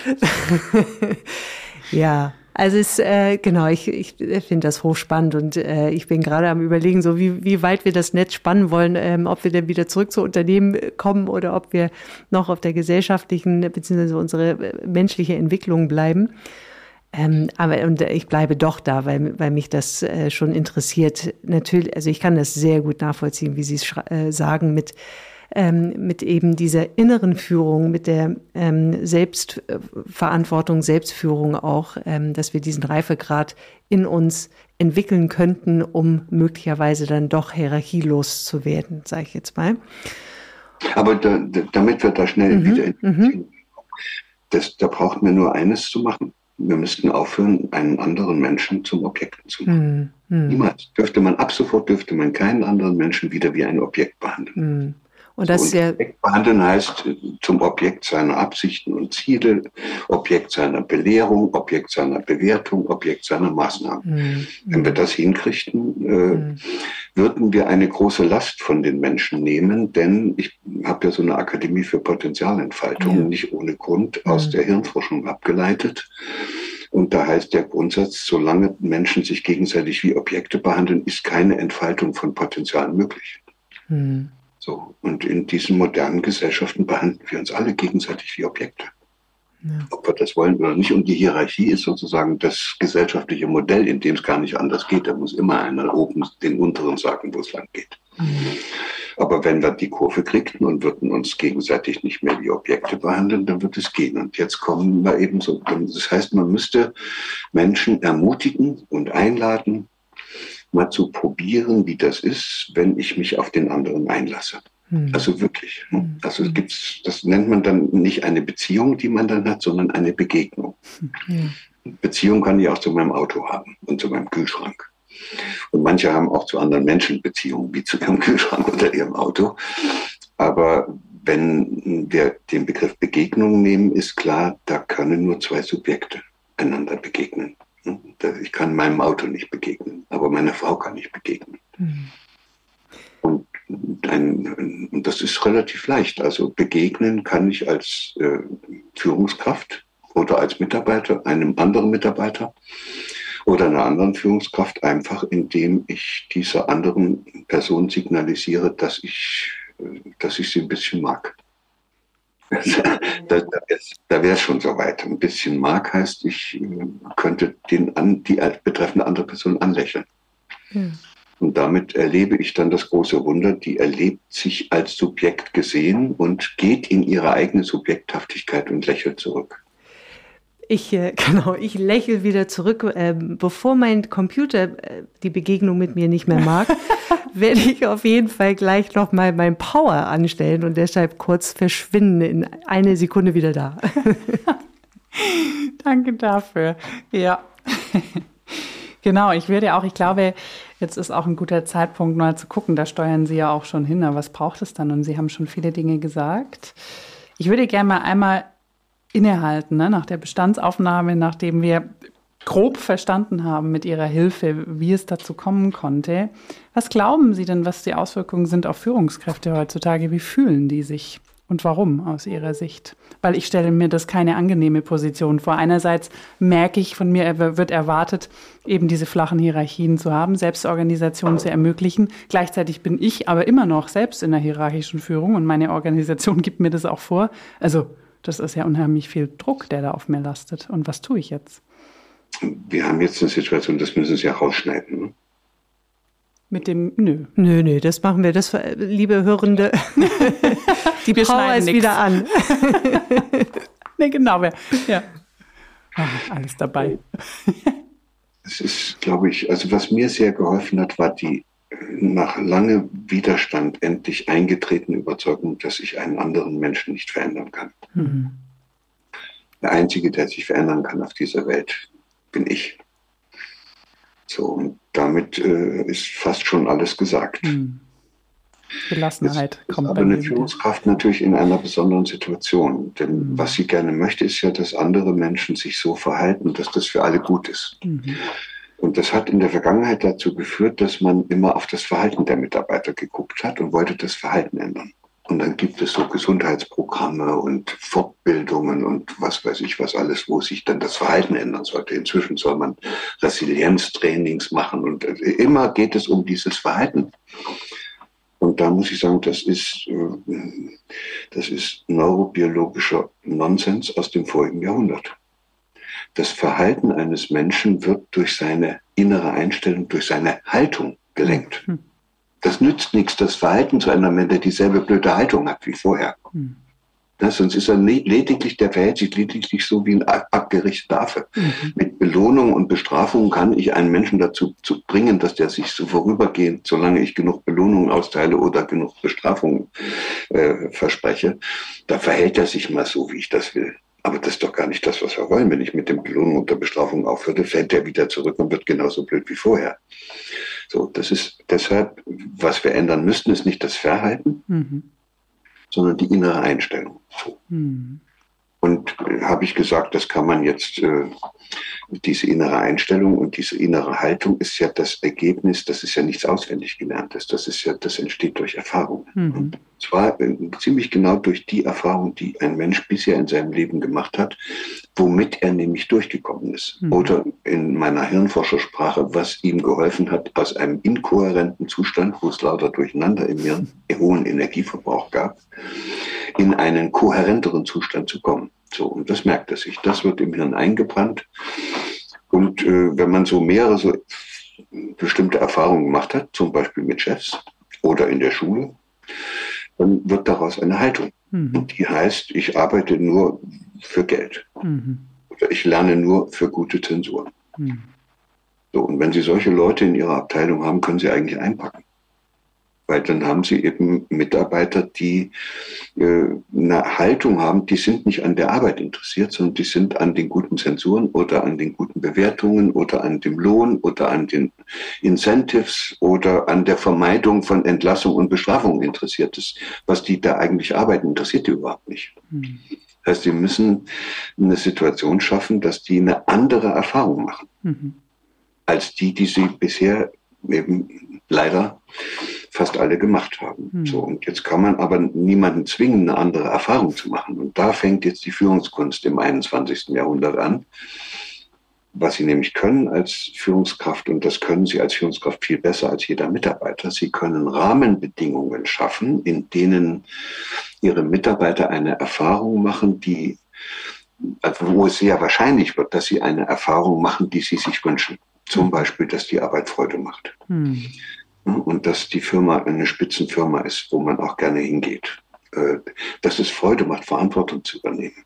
ja, also es, äh, genau, ich, ich finde das hochspannend und äh, ich bin gerade am überlegen, so wie, wie weit wir das Netz spannen wollen, ähm, ob wir dann wieder zurück zu Unternehmen kommen oder ob wir noch auf der gesellschaftlichen bzw. unsere äh, menschliche Entwicklung bleiben. Ähm, aber und ich bleibe doch da, weil, weil mich das äh, schon interessiert. Natürlich, also ich kann das sehr gut nachvollziehen, wie Sie es äh, sagen, mit ähm, mit eben dieser inneren Führung, mit der ähm, Selbstverantwortung, Selbstführung auch, ähm, dass wir diesen Reifegrad in uns entwickeln könnten, um möglicherweise dann doch hierarchielos zu werden, sage ich jetzt mal. Aber da, damit wir da schnell mhm, wieder mhm. das, da braucht man nur eines zu machen. Wir müssten aufhören, einen anderen Menschen zum Objekt zu machen. Mhm. Niemals. Dürfte man ab sofort dürfte man keinen anderen Menschen wieder wie ein Objekt behandeln. Mhm. Und das so, und behandeln heißt zum Objekt seiner Absichten und Ziele, Objekt seiner Belehrung, Objekt seiner Bewertung, Objekt seiner Maßnahmen. Mhm. Wenn wir das hinkriegten, äh, mhm. würden wir eine große Last von den Menschen nehmen, denn ich habe ja so eine Akademie für Potenzialentfaltung, ja. nicht ohne Grund aus mhm. der Hirnforschung abgeleitet. Und da heißt der Grundsatz, solange Menschen sich gegenseitig wie Objekte behandeln, ist keine Entfaltung von Potenzial möglich. Mhm. So. Und in diesen modernen Gesellschaften behandeln wir uns alle gegenseitig wie Objekte. Ja. Ob wir das wollen oder nicht. Und die Hierarchie ist sozusagen das gesellschaftliche Modell, in dem es gar nicht anders geht. Da muss immer einer oben den unteren sagen, wo es lang geht. Mhm. Aber wenn wir die Kurve kriegten und würden uns gegenseitig nicht mehr wie Objekte behandeln, dann wird es gehen. Und jetzt kommen wir eben so. Das heißt, man müsste Menschen ermutigen und einladen, mal zu probieren, wie das ist, wenn ich mich auf den anderen einlasse. Hm. Also wirklich. Ne? Hm. Also es gibt's, das nennt man dann nicht eine Beziehung, die man dann hat, sondern eine Begegnung. Hm. Ja. Beziehung kann ich auch zu meinem Auto haben und zu meinem Kühlschrank. Und manche haben auch zu anderen Menschen Beziehungen, wie zu ihrem Kühlschrank oder ihrem Auto. Aber wenn wir den Begriff Begegnung nehmen, ist klar, da können nur zwei Subjekte einander begegnen. Ich kann meinem Auto nicht begegnen, aber meiner Frau kann ich begegnen. Mhm. Und, ein, und das ist relativ leicht. Also begegnen kann ich als äh, Führungskraft oder als Mitarbeiter einem anderen Mitarbeiter oder einer anderen Führungskraft einfach, indem ich dieser anderen Person signalisiere, dass ich, dass ich sie ein bisschen mag. Da, da wäre es schon soweit. Ein bisschen mag heißt, ich äh, könnte den an, die betreffende andere Person anlächeln. Ja. Und damit erlebe ich dann das große Wunder, die erlebt sich als Subjekt gesehen und geht in ihre eigene Subjekthaftigkeit und lächelt zurück. Ich, äh, genau, ich lächle wieder zurück. Äh, bevor mein Computer äh, die Begegnung mit mir nicht mehr mag, werde ich auf jeden Fall gleich nochmal mein Power anstellen und deshalb kurz verschwinden, in eine Sekunde wieder da. Danke dafür. Ja. genau, ich würde auch, ich glaube, jetzt ist auch ein guter Zeitpunkt, mal zu gucken, da steuern Sie ja auch schon hin, aber was braucht es dann? Und Sie haben schon viele Dinge gesagt. Ich würde gerne mal einmal innehalten, ne? nach der Bestandsaufnahme, nachdem wir grob verstanden haben mit Ihrer Hilfe, wie es dazu kommen konnte. Was glauben Sie denn, was die Auswirkungen sind auf Führungskräfte heutzutage? Wie fühlen die sich? Und warum aus Ihrer Sicht? Weil ich stelle mir das keine angenehme Position vor. Einerseits merke ich, von mir wird erwartet, eben diese flachen Hierarchien zu haben, Selbstorganisation zu ermöglichen. Gleichzeitig bin ich aber immer noch selbst in der hierarchischen Führung und meine Organisation gibt mir das auch vor. Also das ist ja unheimlich viel Druck, der da auf mir lastet. Und was tue ich jetzt? Wir haben jetzt eine Situation, das müssen Sie ja rausschneiden. Ne? Mit dem Nö. Nö, nö, das machen wir. Das, liebe Hörende, die wir Power ist nix. wieder an. nee, genau. Ja. Ach, alles dabei. Es ist, glaube ich, also was mir sehr geholfen hat, war die nach langem Widerstand endlich eingetretene Überzeugung, dass ich einen anderen Menschen nicht verändern kann. Mhm. Der Einzige, der sich verändern kann auf dieser Welt, bin ich. So, und damit äh, ist fast schon alles gesagt. Mhm. Gelassenheit das kommt ist aber eine Führungskraft natürlich in einer besonderen Situation. Denn mhm. was sie gerne möchte, ist ja, dass andere Menschen sich so verhalten, dass das für alle gut ist. Mhm. Und das hat in der Vergangenheit dazu geführt, dass man immer auf das Verhalten der Mitarbeiter geguckt hat und wollte das Verhalten ändern. Und dann gibt es so Gesundheitsprogramme und Fortbildungen und was weiß ich was alles, wo sich dann das Verhalten ändern sollte. Inzwischen soll man Resilienztrainings machen und immer geht es um dieses Verhalten. Und da muss ich sagen, das ist, äh, das ist neurobiologischer Nonsens aus dem vorigen Jahrhundert das Verhalten eines Menschen wird durch seine innere Einstellung, durch seine Haltung gelenkt. Hm. Das nützt nichts, das Verhalten zu ändern, wenn er dieselbe blöde Haltung hat wie vorher. Hm. Das, sonst ist er lediglich, der verhält sich lediglich so wie ein abgerichteter Affe. Mhm. Mit Belohnung und Bestrafung kann ich einen Menschen dazu zu bringen, dass der sich so vorübergehend, solange ich genug Belohnung austeile oder genug Bestrafung äh, verspreche, da verhält er sich mal so, wie ich das will. Aber das ist doch gar nicht das, was wir wollen. Wenn ich mit dem Belohnung und der Bestrafung aufhöre, fällt er wieder zurück und wird genauso blöd wie vorher. So, das ist deshalb, was wir ändern müssten, ist nicht das Verhalten, mhm. sondern die innere Einstellung. So. Mhm. Und äh, habe ich gesagt, das kann man jetzt, äh, diese innere Einstellung und diese innere Haltung ist ja das Ergebnis, das ist ja nichts auswendig gelerntes, das ist ja, das entsteht durch Erfahrung. Mhm. Zwar äh, ziemlich genau durch die Erfahrung, die ein Mensch bisher in seinem Leben gemacht hat, womit er nämlich durchgekommen ist. Mhm. Oder in meiner Hirnforschersprache, was ihm geholfen hat, aus einem inkohärenten Zustand, wo es lauter Durcheinander im Hirn, hohen Energieverbrauch gab, in einen kohärenteren Zustand zu kommen. So, und das merkt er sich. Das wird im Hirn eingebrannt. Und äh, wenn man so mehrere so bestimmte Erfahrungen gemacht hat, zum Beispiel mit Chefs oder in der Schule, dann wird daraus eine Haltung. Mhm. Und die heißt, ich arbeite nur für Geld. Mhm. Oder ich lerne nur für gute Zensuren. Mhm. So, und wenn Sie solche Leute in Ihrer Abteilung haben, können Sie eigentlich einpacken. Weil dann haben sie eben Mitarbeiter, die äh, eine Haltung haben, die sind nicht an der Arbeit interessiert, sondern die sind an den guten Zensuren oder an den guten Bewertungen oder an dem Lohn oder an den Incentives oder an der Vermeidung von Entlassung und Bestrafung interessiert ist. Was die da eigentlich arbeiten, interessiert die überhaupt nicht. Mhm. Das heißt, sie müssen eine Situation schaffen, dass die eine andere Erfahrung machen. Mhm. als die, die sie bisher eben leider fast alle gemacht haben. Mhm. So, und jetzt kann man aber niemanden zwingen, eine andere Erfahrung zu machen. Und da fängt jetzt die Führungskunst im 21. Jahrhundert an. Was sie nämlich können als Führungskraft, und das können sie als Führungskraft viel besser als jeder Mitarbeiter, sie können Rahmenbedingungen schaffen, in denen ihre Mitarbeiter eine Erfahrung machen, die, also wo es sehr wahrscheinlich wird, dass sie eine Erfahrung machen, die sie sich wünschen. Zum Beispiel, dass die Arbeit Freude macht. Hm. Und dass die Firma eine Spitzenfirma ist, wo man auch gerne hingeht. Äh, dass es Freude macht, Verantwortung zu übernehmen.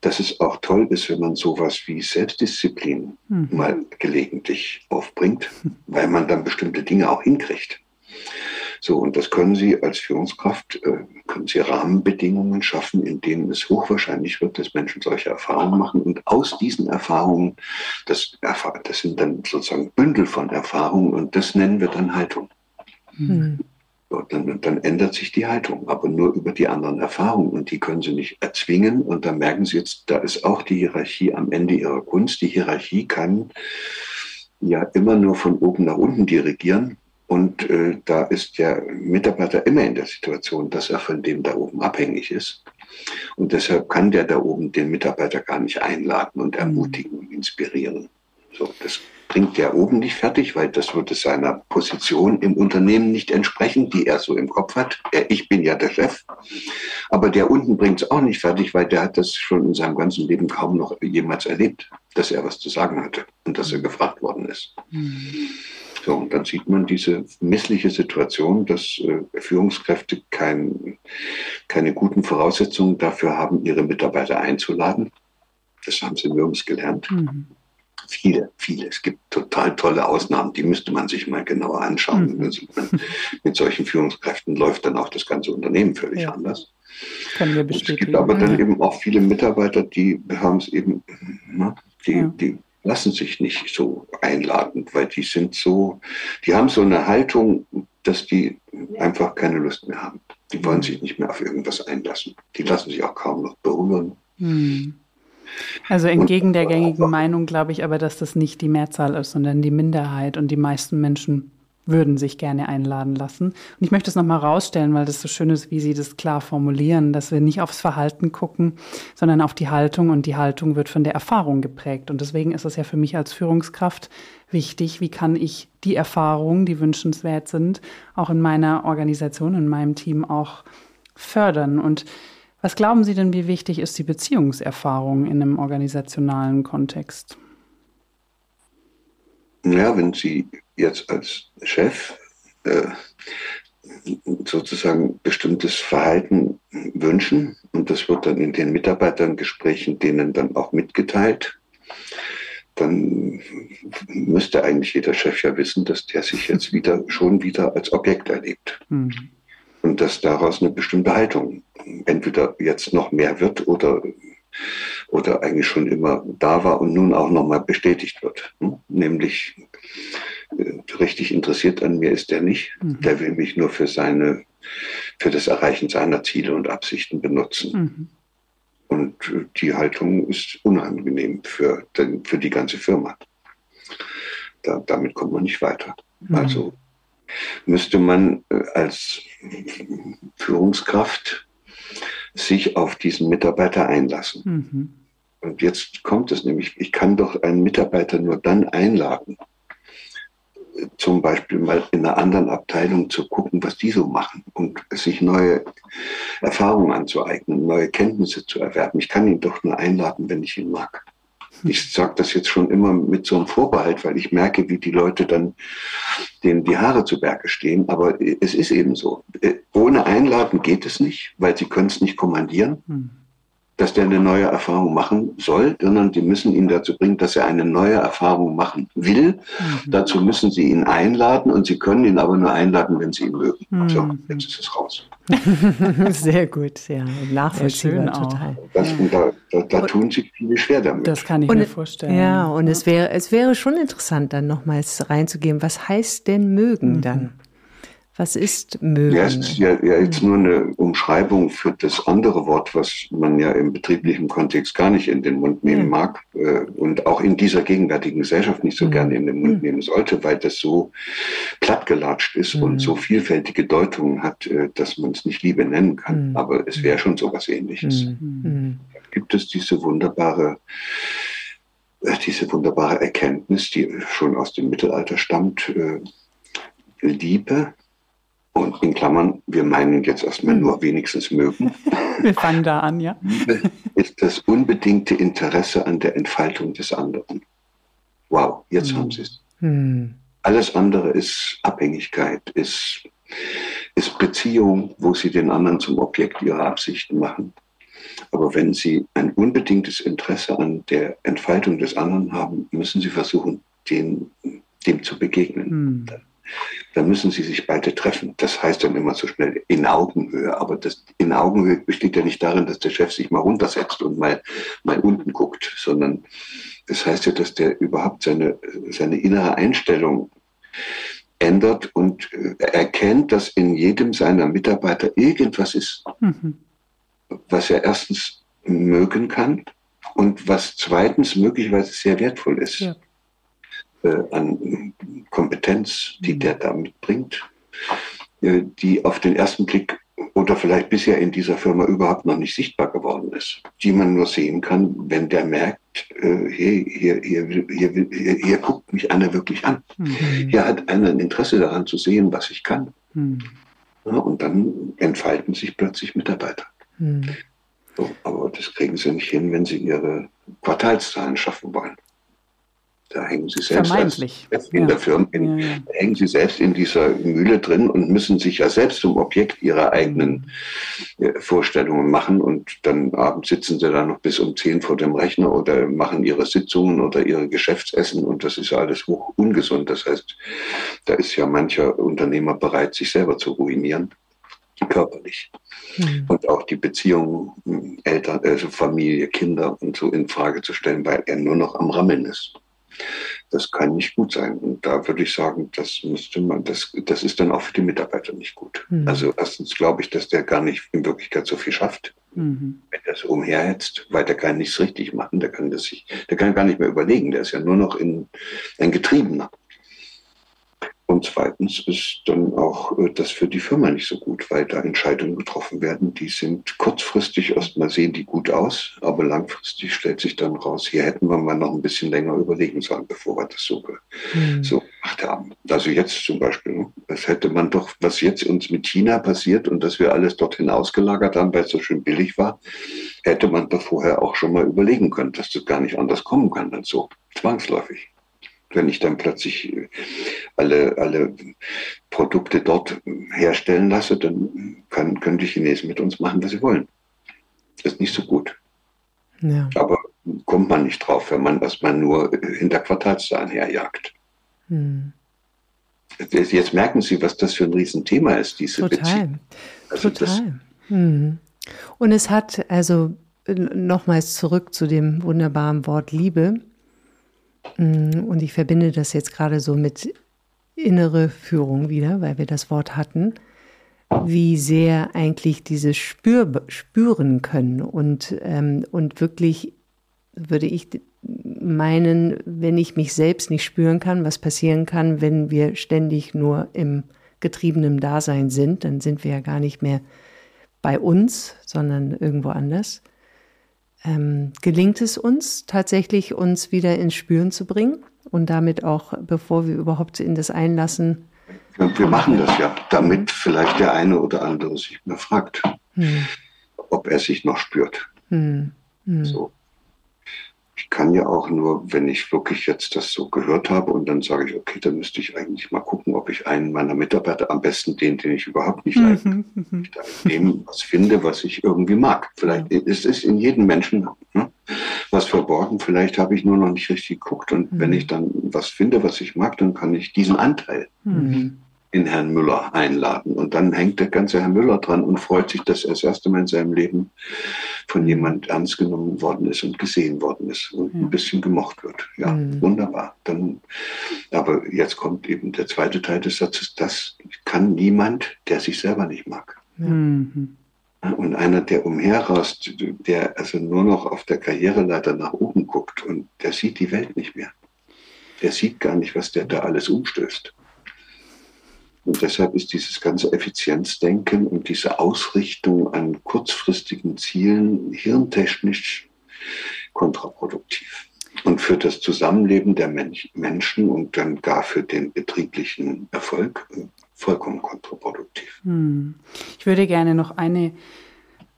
Dass es auch toll ist, wenn man sowas wie Selbstdisziplin hm. mal gelegentlich aufbringt, weil man dann bestimmte Dinge auch hinkriegt. So, und das können Sie als Führungskraft, äh, können Sie Rahmenbedingungen schaffen, in denen es hochwahrscheinlich wird, dass Menschen solche Erfahrungen machen. Und aus diesen Erfahrungen, das, das sind dann sozusagen Bündel von Erfahrungen und das nennen wir dann Haltung. Mhm. So, dann, dann ändert sich die Haltung, aber nur über die anderen Erfahrungen und die können Sie nicht erzwingen. Und da merken Sie jetzt, da ist auch die Hierarchie am Ende Ihrer Kunst. Die Hierarchie kann ja immer nur von oben nach unten dirigieren und äh, da ist der Mitarbeiter immer in der Situation, dass er von dem da oben abhängig ist. Und deshalb kann der da oben den Mitarbeiter gar nicht einladen und ermutigen und inspirieren. So, das bringt der oben nicht fertig, weil das würde seiner Position im Unternehmen nicht entsprechen, die er so im Kopf hat. Er, ich bin ja der Chef. Aber der unten bringt es auch nicht fertig, weil der hat das schon in seinem ganzen Leben kaum noch jemals erlebt, dass er was zu sagen hatte und dass er gefragt worden ist. Mhm. So, und dann sieht man diese missliche Situation, dass äh, Führungskräfte kein, keine guten Voraussetzungen dafür haben, ihre Mitarbeiter einzuladen. Das haben sie nirgends gelernt. Mhm. Viele, viele. Es gibt total tolle Ausnahmen, die müsste man sich mal genauer anschauen. Mhm. Man, mit solchen Führungskräften läuft dann auch das ganze Unternehmen völlig ja. anders. Es gibt aber dann eben auch viele Mitarbeiter, die haben es eben, ne, die, ja. die lassen sich nicht so einladen, weil die sind so, die haben so eine Haltung, dass die einfach keine Lust mehr haben. Die wollen sich nicht mehr auf irgendwas einlassen. Die lassen sich auch kaum noch berühren. Hm. Also entgegen der gängigen Meinung glaube ich aber, dass das nicht die Mehrzahl ist, sondern die Minderheit und die meisten Menschen würden sich gerne einladen lassen. Und ich möchte es nochmal rausstellen, weil das so schön ist, wie Sie das klar formulieren, dass wir nicht aufs Verhalten gucken, sondern auf die Haltung und die Haltung wird von der Erfahrung geprägt. Und deswegen ist es ja für mich als Führungskraft wichtig, wie kann ich die Erfahrungen, die wünschenswert sind, auch in meiner Organisation, in meinem Team auch fördern. Und was glauben Sie denn, wie wichtig ist die Beziehungserfahrung in einem organisationalen Kontext? Ja, wenn Sie jetzt als Chef äh, sozusagen bestimmtes Verhalten wünschen und das wird dann in den Mitarbeitergesprächen denen dann auch mitgeteilt, dann müsste eigentlich jeder Chef ja wissen, dass der sich jetzt wieder schon wieder als Objekt erlebt. Mhm. Und dass daraus eine bestimmte Haltung entweder jetzt noch mehr wird oder oder eigentlich schon immer da war und nun auch nochmal bestätigt wird. Hm? Nämlich richtig interessiert an mir ist der nicht. Mhm. Der will mich nur für seine, für das Erreichen seiner Ziele und Absichten benutzen. Mhm. Und äh, die Haltung ist unangenehm für, den, für die ganze Firma. Da, damit kommt man nicht weiter. Mhm. Also müsste man äh, als Führungskraft sich auf diesen Mitarbeiter einlassen. Mhm. Und jetzt kommt es nämlich, ich kann doch einen Mitarbeiter nur dann einladen, zum Beispiel mal in einer anderen Abteilung zu gucken, was die so machen und sich neue Erfahrungen anzueignen, neue Kenntnisse zu erwerben. Ich kann ihn doch nur einladen, wenn ich ihn mag. Ich sage das jetzt schon immer mit so einem Vorbehalt, weil ich merke, wie die Leute dann denen die Haare zu Berge stehen. Aber es ist eben so. Ohne Einladen geht es nicht, weil sie können es nicht kommandieren. Dass der eine neue Erfahrung machen soll, sondern die müssen ihn dazu bringen, dass er eine neue Erfahrung machen will. Mhm. Dazu müssen sie ihn einladen und sie können ihn aber nur einladen, wenn sie ihn mögen. Mhm. So, jetzt ist es raus. Sehr gut, ja, nachvollziehbar total. Das, da, da, da tun sich viele schwer damit. Das kann ich und, mir vorstellen. Ja, und ja. es wäre, es wäre schon interessant, dann nochmals reinzugehen. Was heißt denn mögen mhm. dann? Was ist mögen? Ja, ist ja, ja jetzt nur eine Umschreibung für das andere Wort, was man ja im betrieblichen Kontext gar nicht in den Mund nehmen mhm. mag äh, und auch in dieser gegenwärtigen Gesellschaft nicht so mhm. gerne in den Mund mhm. nehmen sollte, weil das so plattgelatscht ist und so vielfältige Deutungen hat, äh, dass man es nicht Liebe nennen kann. Aber es wäre schon so was ähnliches. Da gibt es diese wunderbare äh, diese wunderbare Erkenntnis, die schon aus dem Mittelalter stammt, Liebe und in Klammern, wir meinen jetzt erstmal hm. nur wenigstens mögen. Wir fangen da an, ja. Ist das unbedingte Interesse an der Entfaltung des anderen. Wow, jetzt hm. haben Sie es. Hm. Alles andere ist Abhängigkeit, ist, ist Beziehung, wo Sie den anderen zum Objekt Ihrer Absichten machen. Aber wenn Sie ein unbedingtes Interesse an der Entfaltung des anderen haben, müssen Sie versuchen, den, dem zu begegnen. Hm dann müssen sie sich beide treffen. Das heißt dann immer so schnell in Augenhöhe. Aber das in Augenhöhe besteht ja nicht darin, dass der Chef sich mal runtersetzt und mal, mal unten guckt, sondern das heißt ja, dass der überhaupt seine, seine innere Einstellung ändert und äh, erkennt, dass in jedem seiner Mitarbeiter irgendwas ist, mhm. was er erstens mögen kann und was zweitens möglicherweise sehr wertvoll ist. Ja an Kompetenz, die mhm. der da mitbringt, äh, die auf den ersten Blick oder vielleicht bisher in dieser Firma überhaupt noch nicht sichtbar geworden ist, die man nur sehen kann, wenn der merkt, äh, hey, hier, hier, hier, hier, hier guckt mich einer wirklich an. Mhm. Hier hat einer ein Interesse daran zu sehen, was ich kann. Mhm. Ja, und dann entfalten sich plötzlich Mitarbeiter. Mhm. So, aber das kriegen sie nicht hin, wenn sie ihre Quartalszahlen schaffen wollen. Da hängen sie selbst Vermeintlich. in ja. der Firma, in, ja, ja. hängen sie selbst in dieser Mühle drin und müssen sich ja selbst zum Objekt ihrer eigenen äh, Vorstellungen machen. Und dann abends sitzen sie da noch bis um zehn vor dem Rechner oder machen ihre Sitzungen oder ihre Geschäftsessen und das ist ja alles hoch ungesund. Das heißt, da ist ja mancher Unternehmer bereit, sich selber zu ruinieren körperlich. Mhm. Und auch die Beziehungen Eltern, also Familie, Kinder und so in Frage zu stellen, weil er nur noch am Rammeln ist. Das kann nicht gut sein. Und da würde ich sagen, das müsste man, das, das ist dann auch für die Mitarbeiter nicht gut. Mhm. Also erstens glaube ich, dass der gar nicht in Wirklichkeit so viel schafft. Mhm. Wenn er so umherhetzt, weil der kann nichts richtig machen, der kann das sich, der kann gar nicht mehr überlegen, der ist ja nur noch in, ein Getriebener. Und zweitens ist dann auch äh, das für die Firma nicht so gut, weil da Entscheidungen getroffen werden, die sind kurzfristig erstmal sehen die gut aus, aber langfristig stellt sich dann raus, hier hätten wir mal noch ein bisschen länger überlegen sollen, bevor wir das so, mhm. so gemacht haben. Also jetzt zum Beispiel, ne, das hätte man doch, was jetzt uns mit China passiert und dass wir alles dorthin ausgelagert haben, weil es so schön billig war, hätte man doch vorher auch schon mal überlegen können, dass das gar nicht anders kommen kann als so, zwangsläufig wenn ich dann plötzlich äh, alle, alle Produkte dort herstellen lasse, dann kann, können die Chinesen mit uns machen, was sie wollen. Das ist nicht so gut. Ja. Aber kommt man nicht drauf, wenn man erstmal nur hinter Quartalszahlen herjagt. Hm. Jetzt merken Sie, was das für ein Riesenthema ist, diese Total. Beziehung. Also Total. Hm. Und es hat, also nochmals zurück zu dem wunderbaren Wort Liebe. Mm, und ich verbinde das jetzt gerade so mit innere Führung wieder, weil wir das Wort hatten, wie sehr eigentlich dieses Spür, spüren können und, ähm, und wirklich würde ich meinen, wenn ich mich selbst nicht spüren kann, was passieren kann, wenn wir ständig nur im getriebenen Dasein sind, dann sind wir ja gar nicht mehr bei uns, sondern irgendwo anders ähm, gelingt es uns tatsächlich, uns wieder ins Spüren zu bringen und damit auch, bevor wir überhaupt in das einlassen. Ja, wir machen das ja, damit mhm. vielleicht der eine oder andere sich mal fragt, mhm. ob er sich noch spürt. Mhm. So. Ich kann ja auch nur, wenn ich wirklich jetzt das so gehört habe und dann sage ich, okay, dann müsste ich eigentlich mal gucken, ob ich einen meiner Mitarbeiter, am besten den, den ich überhaupt nicht mhm. dem was finde, was ich irgendwie mag. Vielleicht ja. ist es in jedem Menschen ne, was verborgen, vielleicht habe ich nur noch nicht richtig geguckt und mhm. wenn ich dann was finde, was ich mag, dann kann ich diesen Anteil mhm in Herrn Müller einladen. Und dann hängt der ganze Herr Müller dran und freut sich, dass er das erste Mal in seinem Leben von jemand ernst genommen worden ist und gesehen worden ist und ja. ein bisschen gemocht wird. Ja, mhm. wunderbar. Dann, aber jetzt kommt eben der zweite Teil des Satzes, das kann niemand, der sich selber nicht mag. Mhm. Und einer, der umherrast, der also nur noch auf der Karriereleiter nach oben guckt und der sieht die Welt nicht mehr. Der sieht gar nicht, was der da alles umstößt. Und deshalb ist dieses ganze Effizienzdenken und diese Ausrichtung an kurzfristigen Zielen hirntechnisch kontraproduktiv. Und für das Zusammenleben der Menschen und dann gar für den betrieblichen Erfolg vollkommen kontraproduktiv. Hm. Ich würde gerne noch eine,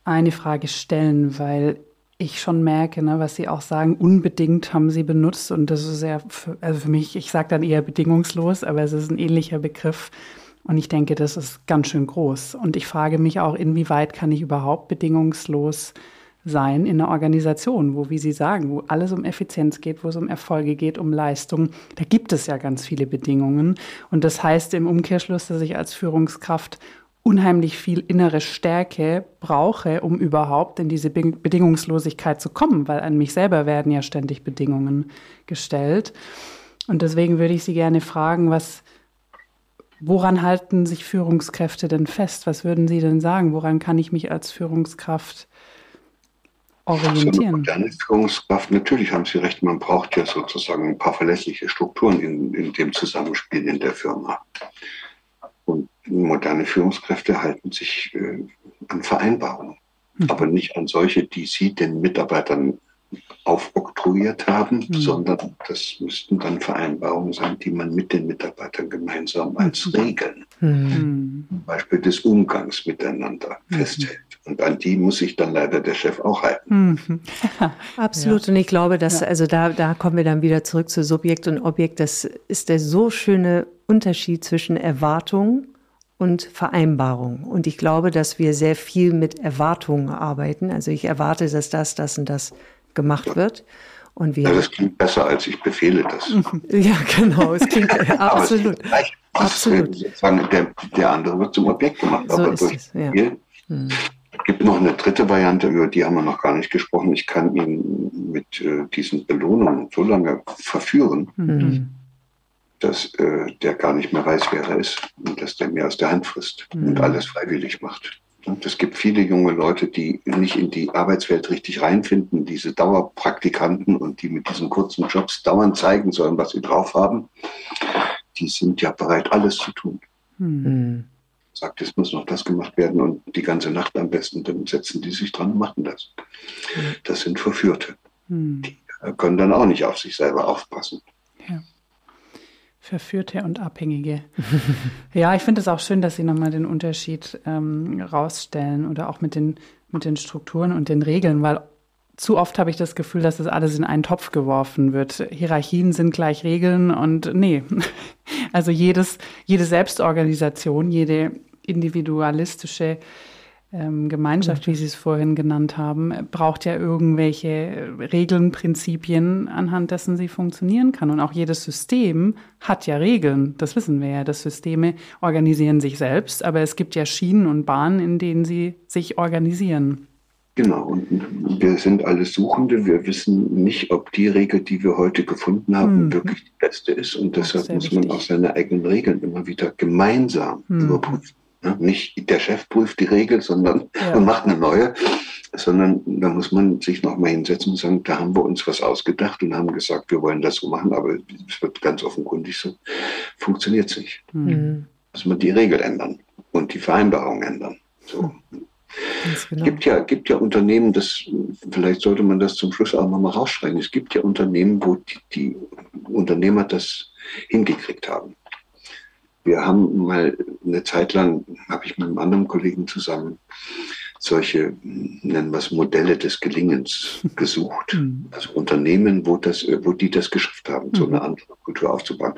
eine Frage stellen, weil ich schon merke, ne, was Sie auch sagen, unbedingt haben Sie benutzt und das ist ja, für, also für mich, ich sage dann eher bedingungslos, aber es ist ein ähnlicher Begriff. Und ich denke, das ist ganz schön groß. Und ich frage mich auch, inwieweit kann ich überhaupt bedingungslos sein in einer Organisation, wo, wie Sie sagen, wo alles um Effizienz geht, wo es um Erfolge geht, um Leistung. Da gibt es ja ganz viele Bedingungen. Und das heißt im Umkehrschluss, dass ich als Führungskraft unheimlich viel innere Stärke brauche, um überhaupt in diese Bedingungslosigkeit zu kommen, weil an mich selber werden ja ständig Bedingungen gestellt. Und deswegen würde ich Sie gerne fragen, was, woran halten sich Führungskräfte denn fest? Was würden Sie denn sagen? Woran kann ich mich als Führungskraft orientieren? So eine Führungskraft, natürlich haben Sie recht, man braucht ja sozusagen ein paar verlässliche Strukturen in, in dem Zusammenspiel in der Firma. Und moderne Führungskräfte halten sich äh, an Vereinbarungen, mhm. aber nicht an solche, die sie den Mitarbeitern aufoktroyiert haben, mhm. sondern das müssten dann Vereinbarungen sein, die man mit den Mitarbeitern gemeinsam als hm. Regeln, mhm. zum Beispiel des Umgangs miteinander mhm. festhält. Und an die muss sich dann leider der Chef auch halten. Mhm. Absolut. Ja. Und ich glaube, dass, ja. also da, da kommen wir dann wieder zurück zu Subjekt und Objekt. Das ist der so schöne Unterschied zwischen Erwartung und Vereinbarung. Und ich glaube, dass wir sehr viel mit Erwartungen arbeiten. Also ich erwarte, dass das, das und das gemacht wird. Und wir ja, das klingt besser, als ich befehle das. Ja, genau, es klingt absolut. Es absolut. Sozusagen der, der andere wird zum Objekt gemacht. So aber durch es, ja. Hm. gibt noch eine dritte Variante, über die haben wir noch gar nicht gesprochen. Ich kann ihn mit äh, diesen Belohnungen so lange verführen, hm dass äh, der gar nicht mehr weiß, wer er ist und dass der mir aus der Hand frisst mhm. und alles freiwillig macht. Und es gibt viele junge Leute, die nicht in die Arbeitswelt richtig reinfinden, diese Dauerpraktikanten und die mit diesen kurzen Jobs dauernd zeigen sollen, was sie drauf haben. Die sind ja bereit, alles zu tun. Mhm. Sagt, es muss noch das gemacht werden und die ganze Nacht am besten, dann setzen die sich dran und machen das. Mhm. Das sind Verführte. Mhm. Die können dann auch nicht auf sich selber aufpassen. Ja. Verführte und Abhängige. ja, ich finde es auch schön, dass Sie nochmal den Unterschied ähm, rausstellen oder auch mit den, mit den Strukturen und den Regeln, weil zu oft habe ich das Gefühl, dass das alles in einen Topf geworfen wird. Hierarchien sind gleich Regeln und nee. Also jedes, jede Selbstorganisation, jede individualistische Gemeinschaft, wie Sie es vorhin genannt haben, braucht ja irgendwelche Regeln, Prinzipien, anhand dessen sie funktionieren kann. Und auch jedes System hat ja Regeln. Das wissen wir ja. Das Systeme organisieren sich selbst, aber es gibt ja Schienen und Bahnen, in denen sie sich organisieren. Genau, und wir sind alle Suchende. Wir wissen nicht, ob die Regel, die wir heute gefunden haben, mhm. wirklich die beste ist. Und deshalb muss man auch seine eigenen Regeln immer wieder gemeinsam mhm. überprüfen. Ne? Nicht der Chef prüft die Regel, sondern ja. macht eine neue, sondern da muss man sich nochmal hinsetzen und sagen, da haben wir uns was ausgedacht und haben gesagt, wir wollen das so machen, aber es wird ganz offenkundig so, funktioniert es nicht. Mhm. Muss man die Regel ändern und die Vereinbarung ändern. So. Genau. gibt ja, gibt ja Unternehmen, das, vielleicht sollte man das zum Schluss auch nochmal rausschreiben. Es gibt ja Unternehmen, wo die, die Unternehmer das hingekriegt haben. Wir haben mal eine Zeit lang, habe ich mit einem anderen Kollegen zusammen solche, nennen wir es Modelle des Gelingens gesucht. Mhm. Also Unternehmen, wo, das, wo die das geschafft haben, so mhm. eine andere Kultur aufzubauen.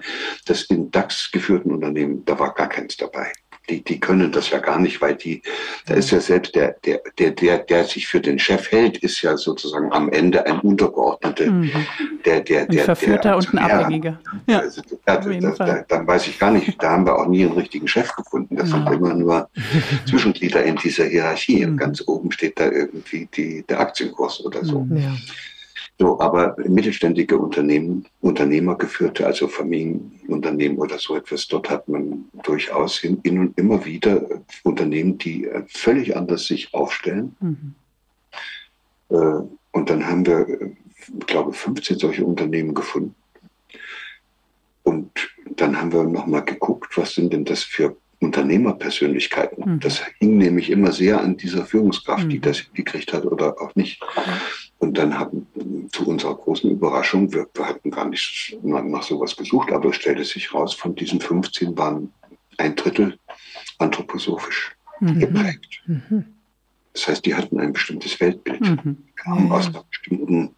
Das in DAX geführten Unternehmen, da war gar keins dabei die, die können das ja gar nicht, weil die, da ist ja selbst der, der, der, der, der sich für den Chef hält, ist ja sozusagen am Ende ein Untergeordneter, mhm. der, der, der, ein Verführter der, und ein Abhängiger. Ja, also, da, da, da, dann weiß ich gar nicht, da haben wir auch nie einen richtigen Chef gefunden. Das ja. sind immer nur Zwischenglieder in dieser Hierarchie. Und mhm. ganz oben steht da irgendwie die, der Aktienkurs oder so. Ja. So, aber mittelständige Unternehmen, Unternehmergeführte, also Familienunternehmen oder so etwas, dort hat man durchaus hin, in und immer wieder Unternehmen, die äh, völlig anders sich aufstellen. Mhm. Äh, und dann haben wir, ich glaube, 15 solche Unternehmen gefunden. Und dann haben wir nochmal geguckt, was sind denn das für Unternehmerpersönlichkeiten. Mhm. Das hing nämlich immer sehr an dieser Führungskraft, mhm. die das gekriegt hat oder auch nicht. Und dann haben zu unserer großen Überraschung, wir, wir hatten gar nicht nach, sowas gesucht, aber es stellte sich raus, von diesen 15 waren ein Drittel anthroposophisch mhm. geprägt. Mhm. Das heißt, die hatten ein bestimmtes Weltbild, mhm. kamen ja. aus einer bestimmten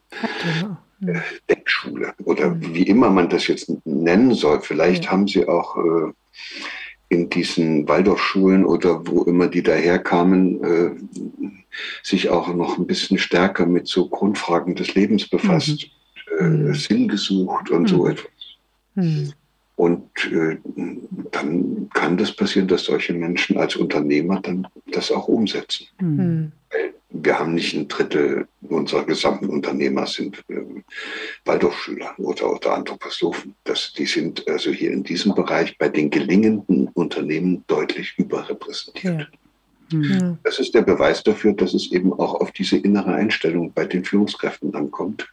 äh, Denkschule oder mhm. wie immer man das jetzt nennen soll. Vielleicht ja. haben sie auch äh, in diesen Waldorfschulen oder wo immer die daherkamen, äh, sich auch noch ein bisschen stärker mit so Grundfragen des Lebens befasst, mhm. äh, mhm. Sinn gesucht und mhm. so etwas. Mhm. Und äh, dann kann das passieren, dass solche Menschen als Unternehmer dann das auch umsetzen. Mhm. Wir haben nicht ein Drittel unserer gesamten Unternehmer sind äh, Waldorfschüler oder, oder Anthroposophen. Das, die sind also hier in diesem Bereich bei den gelingenden Unternehmen deutlich überrepräsentiert. Ja. Mhm. Das ist der Beweis dafür, dass es eben auch auf diese innere Einstellung bei den Führungskräften ankommt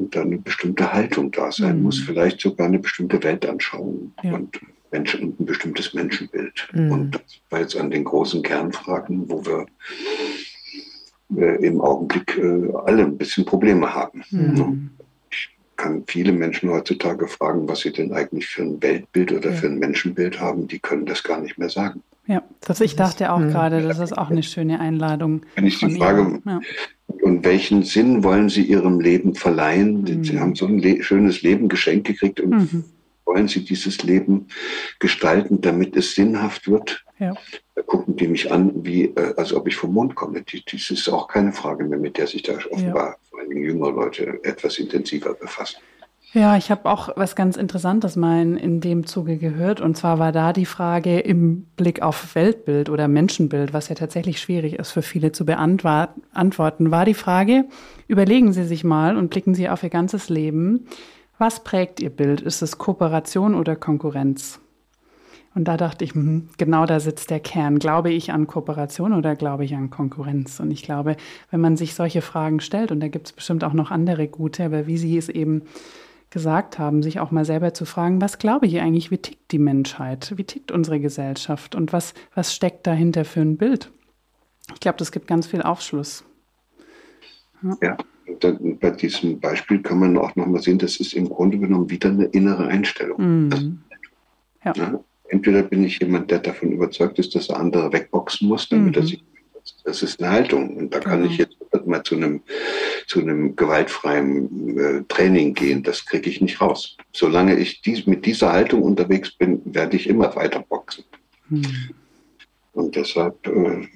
und da eine bestimmte Haltung da sein mhm. muss, vielleicht sogar eine bestimmte Weltanschauung ja. und, Menschen, und ein bestimmtes Menschenbild. Mhm. Und das war jetzt an den großen Kernfragen, wo wir äh, im Augenblick äh, alle ein bisschen Probleme haben. Mhm. Ich kann viele Menschen heutzutage fragen, was sie denn eigentlich für ein Weltbild oder ja. für ein Menschenbild haben. Die können das gar nicht mehr sagen. Ja, das, ich dachte auch gerade, das ist auch eine schöne Einladung. Wenn ich die Frage, ja. und welchen Sinn wollen Sie Ihrem Leben verleihen? Mhm. Sie haben so ein le schönes Leben geschenkt gekriegt und mhm. wollen Sie dieses Leben gestalten, damit es sinnhaft wird? Ja. Da gucken die mich an, wie, äh, als ob ich vom Mond komme. Das ist auch keine Frage mehr, mit der sich da offenbar ja. vor allem jüngere Leute etwas intensiver befassen. Ja, ich habe auch was ganz Interessantes mal in, dem Zuge gehört. Und zwar war da die Frage im Blick auf Weltbild oder Menschenbild, was ja tatsächlich schwierig ist für viele zu beantworten, war die Frage, überlegen Sie sich mal und blicken Sie auf Ihr ganzes Leben. Was prägt Ihr Bild? Ist es Kooperation oder Konkurrenz? Und da dachte ich, hm, genau da sitzt der Kern. Glaube ich an Kooperation oder glaube ich an Konkurrenz? Und ich glaube, wenn man sich solche Fragen stellt, und da gibt es bestimmt auch noch andere gute, aber wie Sie es eben gesagt haben, sich auch mal selber zu fragen, was glaube ich eigentlich, wie tickt die Menschheit, wie tickt unsere Gesellschaft und was, was steckt dahinter für ein Bild? Ich glaube, das gibt ganz viel Aufschluss. Ja, ja bei diesem Beispiel kann man auch nochmal sehen, das ist im Grunde genommen wieder eine innere Einstellung. Mhm. Ja. Ja, entweder bin ich jemand, der davon überzeugt ist, dass er andere wegboxen muss, damit mhm. er sich das ist eine Haltung. Und da kann genau. ich jetzt mal zu einem, zu einem gewaltfreien äh, Training gehen. Das kriege ich nicht raus. Solange ich dies, mit dieser Haltung unterwegs bin, werde ich immer weiter boxen. Hm. Und deshalb äh,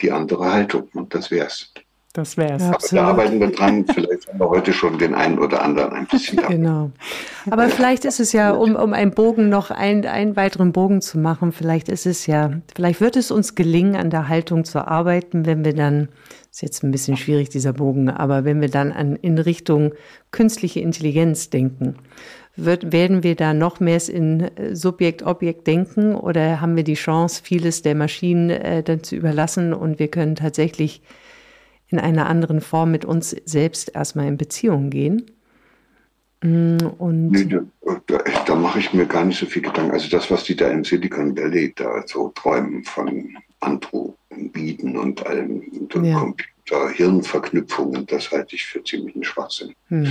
die andere Haltung. Und das wär's. Das wäre es. Ja, da arbeiten wir dran. Vielleicht haben wir heute schon den einen oder anderen ein bisschen. Genau. Aber vielleicht ist es ja, um, um einen Bogen noch ein, einen weiteren Bogen zu machen, vielleicht ist es ja, vielleicht wird es uns gelingen, an der Haltung zu arbeiten, wenn wir dann, ist jetzt ein bisschen schwierig, dieser Bogen, aber wenn wir dann an, in Richtung künstliche Intelligenz denken. Wird, werden wir da noch mehr in Subjekt-Objekt denken oder haben wir die Chance, vieles der Maschinen äh, dann zu überlassen und wir können tatsächlich in einer anderen Form mit uns selbst erstmal in Beziehung gehen. Mm, und nee, da, da, da mache ich mir gar nicht so viel Gedanken. Also das, was die da im Silicon Valley da so träumen von Androiden und allem und ja. Computer-Hirnverknüpfungen, das halte ich für ziemlich einen Schwachsinn. Hm.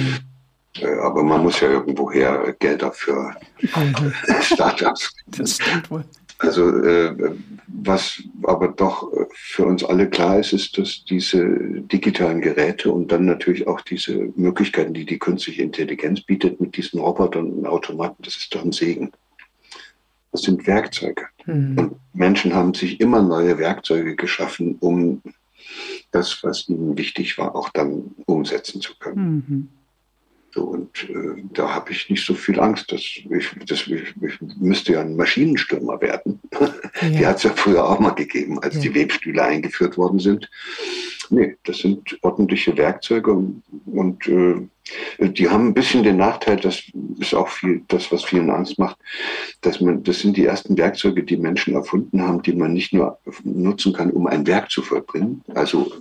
Äh, aber man muss ja irgendwoher Geld dafür mhm. Startups. Das stimmt wohl. Also äh, was aber doch für uns alle klar ist, ist, dass diese digitalen Geräte und dann natürlich auch diese Möglichkeiten, die die künstliche Intelligenz bietet mit diesen Robotern und Automaten, das ist doch ein Segen. Das sind Werkzeuge. Mhm. Und Menschen haben sich immer neue Werkzeuge geschaffen, um das, was ihnen wichtig war, auch dann umsetzen zu können. Mhm. So, und äh, da habe ich nicht so viel Angst, dass ich, dass ich, ich müsste ja ein Maschinenstürmer werden. Ja. Die hat es ja früher auch mal gegeben, als ja. die Webstühle eingeführt worden sind. Nee, das sind ordentliche Werkzeuge und, und äh, die haben ein bisschen den Nachteil, das ist auch viel das, was vielen Angst macht, dass man, das sind die ersten Werkzeuge, die Menschen erfunden haben, die man nicht nur nutzen kann, um ein Werk zu vollbringen, also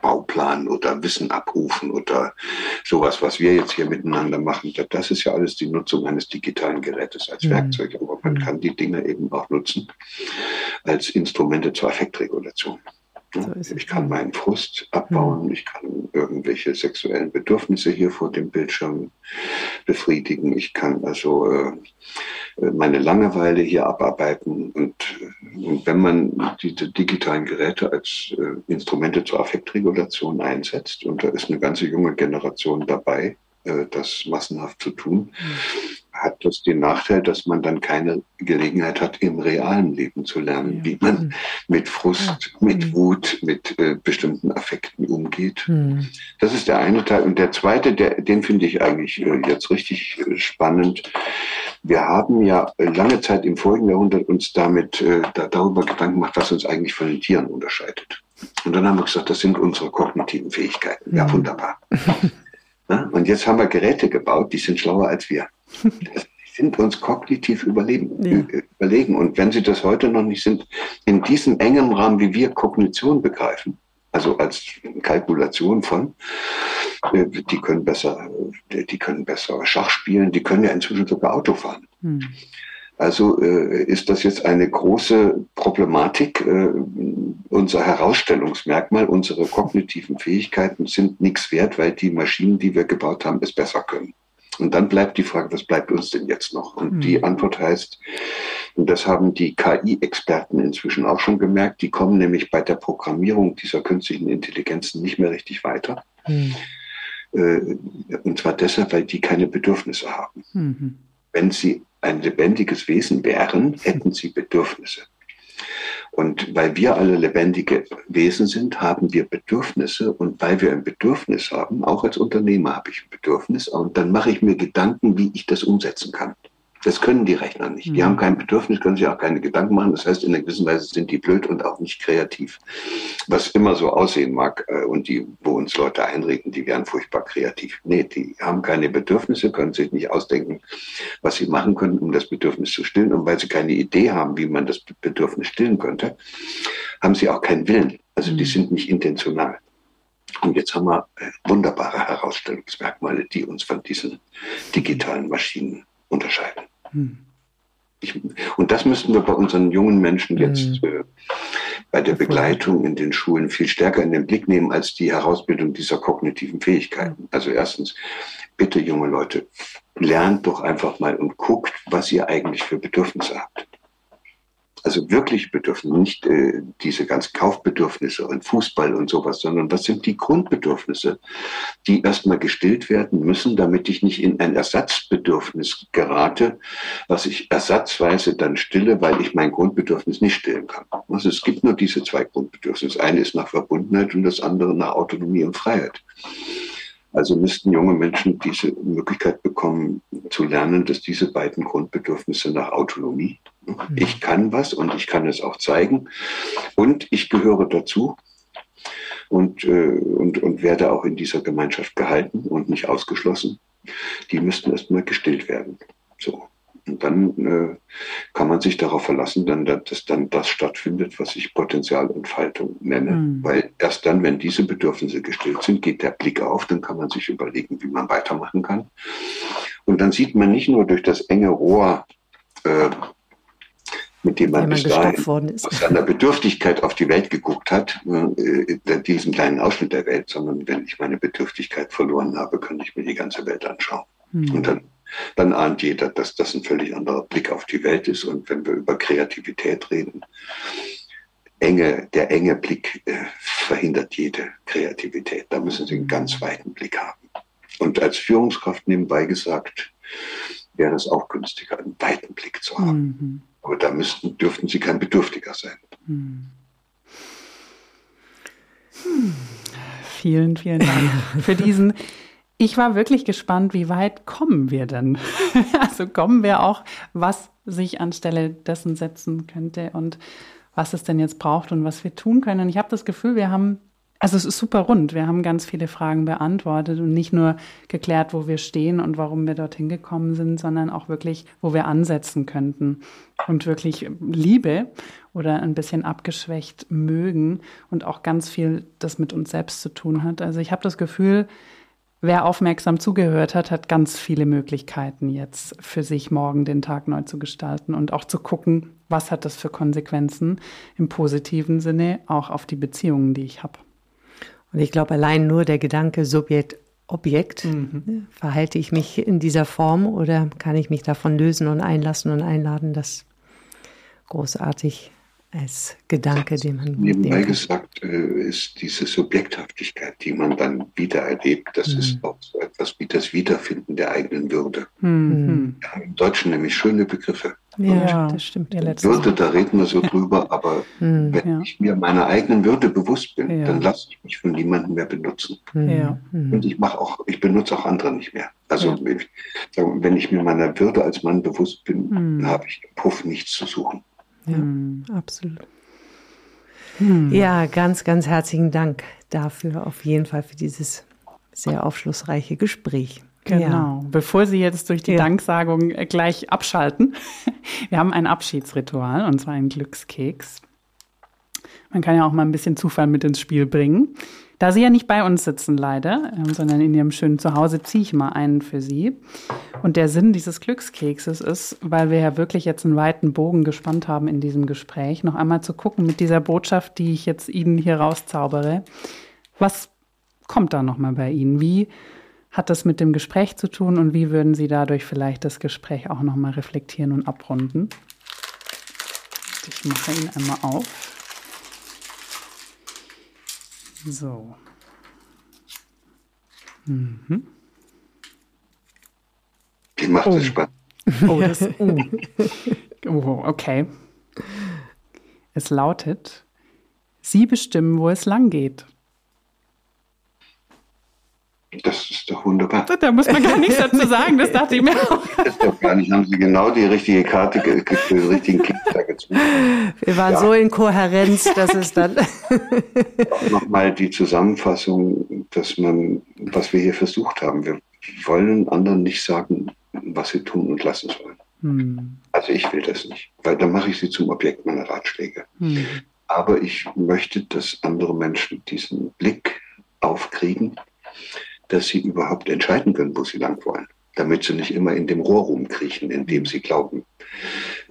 Bauplan oder Wissen abrufen oder sowas, was wir jetzt hier miteinander machen. Das ist ja alles die Nutzung eines digitalen Gerätes als mhm. Werkzeug, aber man mhm. kann die Dinge eben auch nutzen als Instrumente zur Affektregulation. Ich kann meinen Frust abbauen, mhm. ich kann irgendwelche sexuellen Bedürfnisse hier vor dem Bildschirm befriedigen, ich kann also äh, meine Langeweile hier abarbeiten. Und, und, wenn man diese digitalen Geräte als äh, Instrumente zur Affektregulation einsetzt, und da ist eine ganze junge Generation dabei, äh, das massenhaft zu tun, mhm hat das den Nachteil, dass man dann keine Gelegenheit hat, im realen Leben zu lernen, ja. wie man hm. mit Frust, ja. mit hm. Wut, mit äh, bestimmten Affekten umgeht. Mhm. Das ist der eine Teil. Und der zweite, der, den finde ich eigentlich äh, jetzt richtig äh, spannend. Wir haben ja lange Zeit im vorigen Jahrhundert uns damit äh, da, darüber Gedanken gemacht, was uns eigentlich von den Tieren unterscheidet. Und dann haben wir gesagt, das sind unsere kognitiven Fähigkeiten. Mhm. Ja, wunderbar. ja, und jetzt haben wir Geräte gebaut, die sind schlauer als wir. Sie sind uns kognitiv überleben, ja. überlegen. Und wenn Sie das heute noch nicht sind, in diesem engen Rahmen, wie wir Kognition begreifen, also als Kalkulation von, äh, die können besser, die können besser Schach spielen, die können ja inzwischen sogar Auto fahren. Hm. Also äh, ist das jetzt eine große Problematik. Äh, unser Herausstellungsmerkmal, unsere kognitiven Fähigkeiten sind nichts wert, weil die Maschinen, die wir gebaut haben, es besser können. Und dann bleibt die Frage, was bleibt uns denn jetzt noch? Und mhm. die Antwort heißt, und das haben die KI-Experten inzwischen auch schon gemerkt, die kommen nämlich bei der Programmierung dieser künstlichen Intelligenzen nicht mehr richtig weiter. Mhm. Und zwar deshalb, weil die keine Bedürfnisse haben. Mhm. Wenn sie ein lebendiges Wesen wären, hätten sie Bedürfnisse. Und weil wir alle lebendige Wesen sind, haben wir Bedürfnisse. Und weil wir ein Bedürfnis haben, auch als Unternehmer habe ich ein Bedürfnis. Und dann mache ich mir Gedanken, wie ich das umsetzen kann. Das können die Rechner nicht. Die mhm. haben kein Bedürfnis, können sich auch keine Gedanken machen. Das heißt, in einer gewissen Weise sind die blöd und auch nicht kreativ. Was immer so aussehen mag äh, und die, wo uns Leute einreden, die wären furchtbar kreativ. Nee, die haben keine Bedürfnisse, können sich nicht ausdenken, was sie machen können, um das Bedürfnis zu stillen. Und weil sie keine Idee haben, wie man das Bedürfnis stillen könnte, haben sie auch keinen Willen. Also die mhm. sind nicht intentional. Und jetzt haben wir äh, wunderbare Herausstellungsmerkmale, die uns von diesen digitalen Maschinen unterscheiden. Ich, und das müssten wir bei unseren jungen Menschen jetzt mhm. äh, bei der Begleitung in den Schulen viel stärker in den Blick nehmen als die Herausbildung dieser kognitiven Fähigkeiten. Also erstens, bitte junge Leute, lernt doch einfach mal und guckt, was ihr eigentlich für Bedürfnisse habt also wirklich Bedürfnisse, nicht äh, diese ganzen Kaufbedürfnisse und Fußball und sowas, sondern was sind die Grundbedürfnisse, die erstmal gestillt werden müssen, damit ich nicht in ein Ersatzbedürfnis gerate, was ich ersatzweise dann stille, weil ich mein Grundbedürfnis nicht stillen kann. Also es gibt nur diese zwei Grundbedürfnisse. Das eine ist nach Verbundenheit und das andere nach Autonomie und Freiheit. Also müssten junge Menschen diese Möglichkeit bekommen zu lernen, dass diese beiden Grundbedürfnisse nach Autonomie Mhm. Ich kann was und ich kann es auch zeigen. Und ich gehöre dazu und, äh, und, und werde auch in dieser Gemeinschaft gehalten und nicht ausgeschlossen. Die müssten erstmal gestillt werden. So. Und dann äh, kann man sich darauf verlassen, dann, dass dann das stattfindet, was ich Potenzialentfaltung nenne. Mhm. Weil erst dann, wenn diese Bedürfnisse gestillt sind, geht der Blick auf, dann kann man sich überlegen, wie man weitermachen kann. Und dann sieht man nicht nur durch das enge Rohr äh, mit dem man, bis dahin aus seiner Bedürftigkeit auf die Welt geguckt hat, äh, diesen kleinen Ausschnitt der Welt, sondern wenn ich meine Bedürftigkeit verloren habe, kann ich mir die ganze Welt anschauen. Mhm. Und dann dann ahnt jeder, dass das ein völlig anderer Blick auf die Welt ist. Und wenn wir über Kreativität reden, enge, der enge Blick äh, verhindert jede Kreativität. Da müssen Sie einen ganz weiten Blick haben. Und als Führungskraft nebenbei gesagt, wäre es auch günstiger, einen weiten Blick zu haben. Mhm. Aber da müssten, dürften Sie kein Bedürftiger sein. Mhm. Hm. Vielen, vielen Dank für diesen. Ich war wirklich gespannt, wie weit kommen wir denn? Also kommen wir auch, was sich anstelle dessen setzen könnte und was es denn jetzt braucht und was wir tun können. Und ich habe das Gefühl, wir haben also es ist super rund. Wir haben ganz viele Fragen beantwortet und nicht nur geklärt, wo wir stehen und warum wir dorthin gekommen sind, sondern auch wirklich, wo wir ansetzen könnten und wirklich Liebe oder ein bisschen abgeschwächt mögen und auch ganz viel das mit uns selbst zu tun hat. Also ich habe das Gefühl, wer aufmerksam zugehört hat, hat ganz viele Möglichkeiten jetzt für sich morgen den Tag neu zu gestalten und auch zu gucken, was hat das für Konsequenzen im positiven Sinne auch auf die Beziehungen, die ich habe. Und ich glaube, allein nur der Gedanke Subjekt, Objekt, mhm. Ne, verhalte ich mich in dieser Form oder kann ich mich davon lösen und einlassen und einladen, das großartig als Gedanke, den man nebenbei gesagt äh, ist diese Subjekthaftigkeit, die man dann wieder erlebt, das mhm. ist auch so etwas wie das Wiederfinden der eigenen Würde. Mhm. Wir haben im Deutschen nämlich schöne Begriffe. Ja, das stimmt. Würde, da reden wir so drüber, aber mhm, wenn ja. ich mir meiner eigenen Würde bewusst bin, ja. dann lasse ich mich von niemandem mehr benutzen. Mhm. Ja. Und ich mache auch, ich benutze auch andere nicht mehr. Also wenn ich mir meiner Würde als Mann bewusst bin, mhm. dann habe ich im Puff nichts zu suchen. Ja, hm. absolut. Hm. Ja, ganz, ganz herzlichen Dank dafür, auf jeden Fall für dieses sehr aufschlussreiche Gespräch. Genau. Ja. Bevor Sie jetzt durch die ja. Danksagung gleich abschalten, wir haben ein Abschiedsritual und zwar einen Glückskeks. Man kann ja auch mal ein bisschen Zufall mit ins Spiel bringen. Da Sie ja nicht bei uns sitzen, leider, ähm, sondern in Ihrem schönen Zuhause, ziehe ich mal einen für Sie. Und der Sinn dieses Glückskekses ist, weil wir ja wirklich jetzt einen weiten Bogen gespannt haben in diesem Gespräch, noch einmal zu gucken mit dieser Botschaft, die ich jetzt Ihnen hier rauszaubere. Was kommt da nochmal bei Ihnen? Wie hat das mit dem Gespräch zu tun und wie würden Sie dadurch vielleicht das Gespräch auch nochmal reflektieren und abrunden? Ich mache ihn einmal auf. So. Mhm. Wie macht oh. es Spaß? Oh, das, oh. oh, okay. Es lautet, Sie bestimmen, wo es lang geht. Das ist doch wunderbar. Da muss man gar nichts dazu sagen, das dachte ich mir auch. Das ist doch gar nicht, haben Sie genau die richtige Karte, den richtigen Klick da gezogen. Wir waren ja. so in Kohärenz, dass es dann... Nochmal die Zusammenfassung, dass man, was wir hier versucht haben, wir wollen anderen nicht sagen, was sie tun und lassen sollen. Hm. Also ich will das nicht, weil dann mache ich sie zum Objekt meiner Ratschläge. Hm. Aber ich möchte, dass andere Menschen diesen Blick aufkriegen, dass sie überhaupt entscheiden können, wo sie lang wollen, damit sie nicht immer in dem Rohr rumkriechen, in dem sie glauben,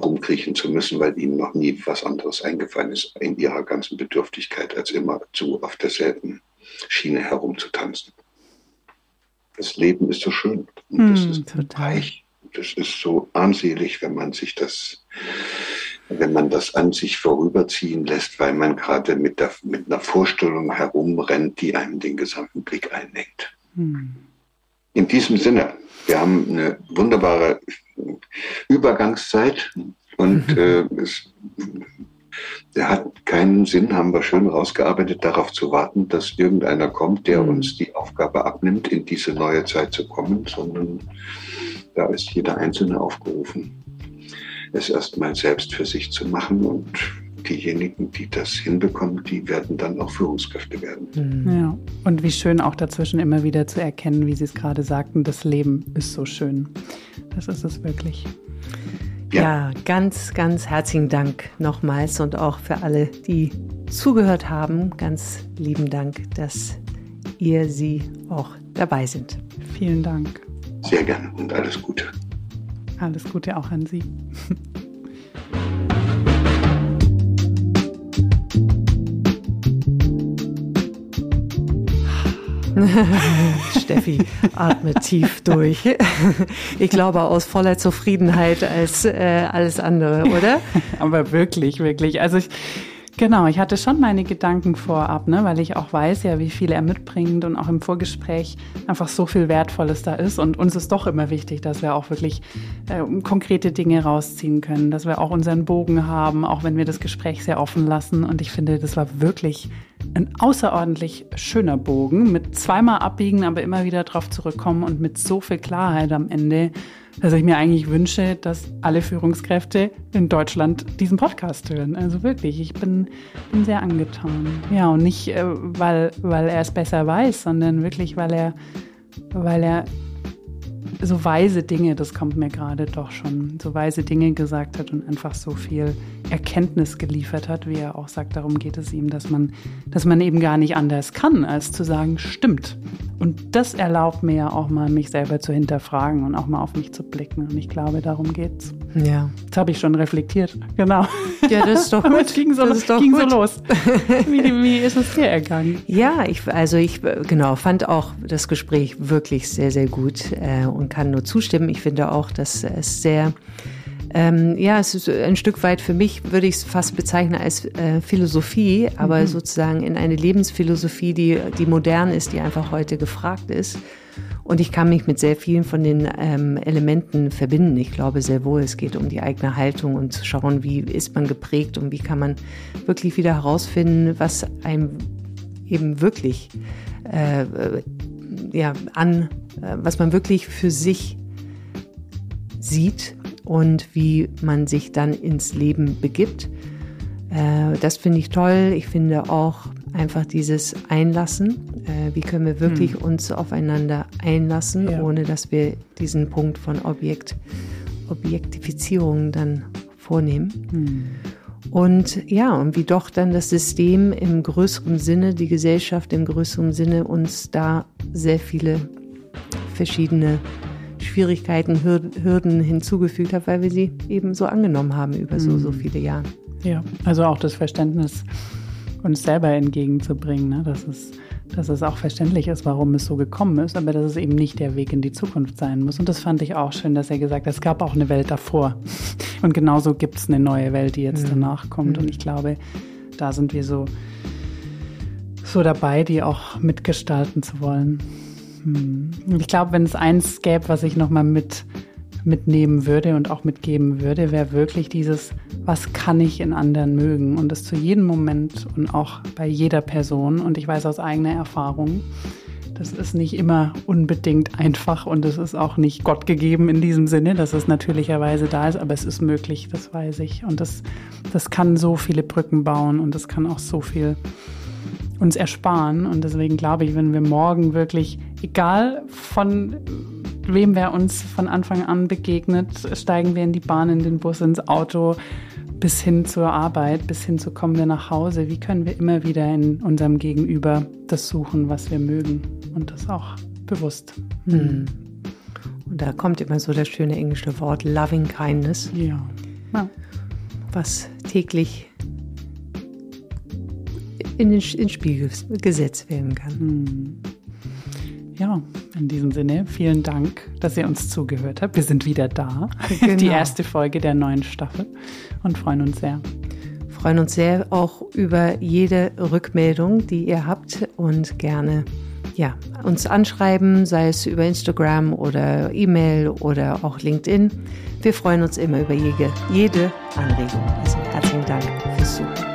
rumkriechen zu müssen, weil ihnen noch nie was anderes eingefallen ist in ihrer ganzen Bedürftigkeit, als immer zu auf derselben Schiene herumzutanzen. Das Leben ist so schön und mm, das ist total. reich. Das ist so armselig, wenn man sich das wenn man das an sich vorüberziehen lässt, weil man gerade mit, der, mit einer Vorstellung herumrennt, die einem den gesamten Blick einneckt. Hm. In diesem Sinne, wir haben eine wunderbare Übergangszeit und äh, es der hat keinen Sinn, haben wir schön rausgearbeitet, darauf zu warten, dass irgendeiner kommt, der hm. uns die Aufgabe abnimmt, in diese neue Zeit zu kommen, sondern da ist jeder Einzelne aufgerufen, es erstmal selbst für sich zu machen und diejenigen, die das hinbekommen, die werden dann auch Führungskräfte werden. Mhm. Ja, und wie schön auch dazwischen immer wieder zu erkennen, wie Sie es gerade sagten, das Leben ist so schön. Das ist es wirklich. Ja. ja, ganz, ganz herzlichen Dank nochmals und auch für alle, die zugehört haben. Ganz lieben Dank, dass ihr Sie auch dabei sind. Vielen Dank. Sehr gerne und alles Gute. Alles Gute auch an Sie. Steffi, atme tief durch. Ich glaube aus voller Zufriedenheit als äh, alles andere, oder? Aber wirklich, wirklich. Also ich Genau, ich hatte schon meine Gedanken vorab, ne, weil ich auch weiß ja, wie viel er mitbringt und auch im Vorgespräch einfach so viel Wertvolles da ist. Und uns ist doch immer wichtig, dass wir auch wirklich äh, konkrete Dinge rausziehen können, dass wir auch unseren Bogen haben, auch wenn wir das Gespräch sehr offen lassen. Und ich finde, das war wirklich ein außerordentlich schöner Bogen mit zweimal abbiegen, aber immer wieder drauf zurückkommen und mit so viel Klarheit am Ende dass ich mir eigentlich wünsche, dass alle Führungskräfte in Deutschland diesen Podcast hören. Also wirklich, ich bin, bin sehr angetan. Ja, und nicht, äh, weil, weil er es besser weiß, sondern wirklich, weil er, weil er so weise Dinge, das kommt mir gerade doch schon, so weise Dinge gesagt hat und einfach so viel Erkenntnis geliefert hat, wie er auch sagt, darum geht es ihm, dass man, dass man eben gar nicht anders kann, als zu sagen, stimmt. Und das erlaubt mir ja auch mal, mich selber zu hinterfragen und auch mal auf mich zu blicken. Und ich glaube, darum geht's. Ja. Das habe ich schon reflektiert. Genau. Ja, das ist doch gut. Ging so, das ist doch ging gut. so los. Wie, wie ist es dir ergangen? Ja, ich, also ich genau fand auch das Gespräch wirklich sehr, sehr gut äh, und kann nur zustimmen. Ich finde auch, dass es sehr ähm, ja, es ist ein Stück weit für mich, würde ich es fast bezeichnen als äh, Philosophie, aber mhm. sozusagen in eine Lebensphilosophie, die, die modern ist, die einfach heute gefragt ist. Und ich kann mich mit sehr vielen von den ähm, Elementen verbinden. Ich glaube sehr wohl, es geht um die eigene Haltung und zu schauen, wie ist man geprägt und wie kann man wirklich wieder herausfinden, was einem eben wirklich äh, äh ja, an, was man wirklich für sich sieht und wie man sich dann ins Leben begibt. Äh, das finde ich toll. Ich finde auch einfach dieses Einlassen. Äh, wie können wir wirklich hm. uns aufeinander einlassen, ja. ohne dass wir diesen Punkt von Objekt, Objektifizierung dann vornehmen. Hm. Und ja, und wie doch dann das System im größeren Sinne, die Gesellschaft im größeren Sinne uns da sehr viele verschiedene Schwierigkeiten, Hürden hinzugefügt hat, weil wir sie eben so angenommen haben über so, so mhm. viele Jahre. Ja, also auch das Verständnis uns selber entgegenzubringen, ne? dass, es, dass es auch verständlich ist, warum es so gekommen ist, aber dass es eben nicht der Weg in die Zukunft sein muss. Und das fand ich auch schön, dass er gesagt hat, es gab auch eine Welt davor. Und genauso gibt es eine neue Welt, die jetzt mhm. danach kommt. Und mhm. ich glaube, da sind wir so, so dabei, die auch mitgestalten zu wollen. Hm. Ich glaube, wenn es eins gäbe, was ich nochmal mit, mitnehmen würde und auch mitgeben würde, wäre wirklich dieses, was kann ich in anderen mögen? Und das zu jedem Moment und auch bei jeder Person. Und ich weiß aus eigener Erfahrung, das ist nicht immer unbedingt einfach und es ist auch nicht Gott gegeben in diesem Sinne, dass es natürlicherweise da ist, aber es ist möglich, das weiß ich. Und das, das kann so viele Brücken bauen und das kann auch so viel uns ersparen. Und deswegen glaube ich, wenn wir morgen wirklich, egal von wem wer uns von Anfang an begegnet, steigen wir in die Bahn, in den Bus, ins Auto, bis hin zur Arbeit, bis hin zu kommen wir nach Hause. Wie können wir immer wieder in unserem Gegenüber das suchen, was wir mögen und das auch bewusst. Hm. Und da kommt immer so das schöne englische Wort Loving Kindness. Ja. ja. Was täglich in den, ins Spiel gesetzt werden kann. Hm. Ja, in diesem Sinne, vielen Dank, dass ihr uns zugehört habt. Wir sind wieder da. Genau. Die erste Folge der neuen Staffel und freuen uns sehr. Freuen uns sehr auch über jede Rückmeldung, die ihr habt und gerne ja, uns anschreiben, sei es über Instagram oder E-Mail oder auch LinkedIn. Wir freuen uns immer über jede, jede Anregung. Also herzlichen Dank fürs Zuhören.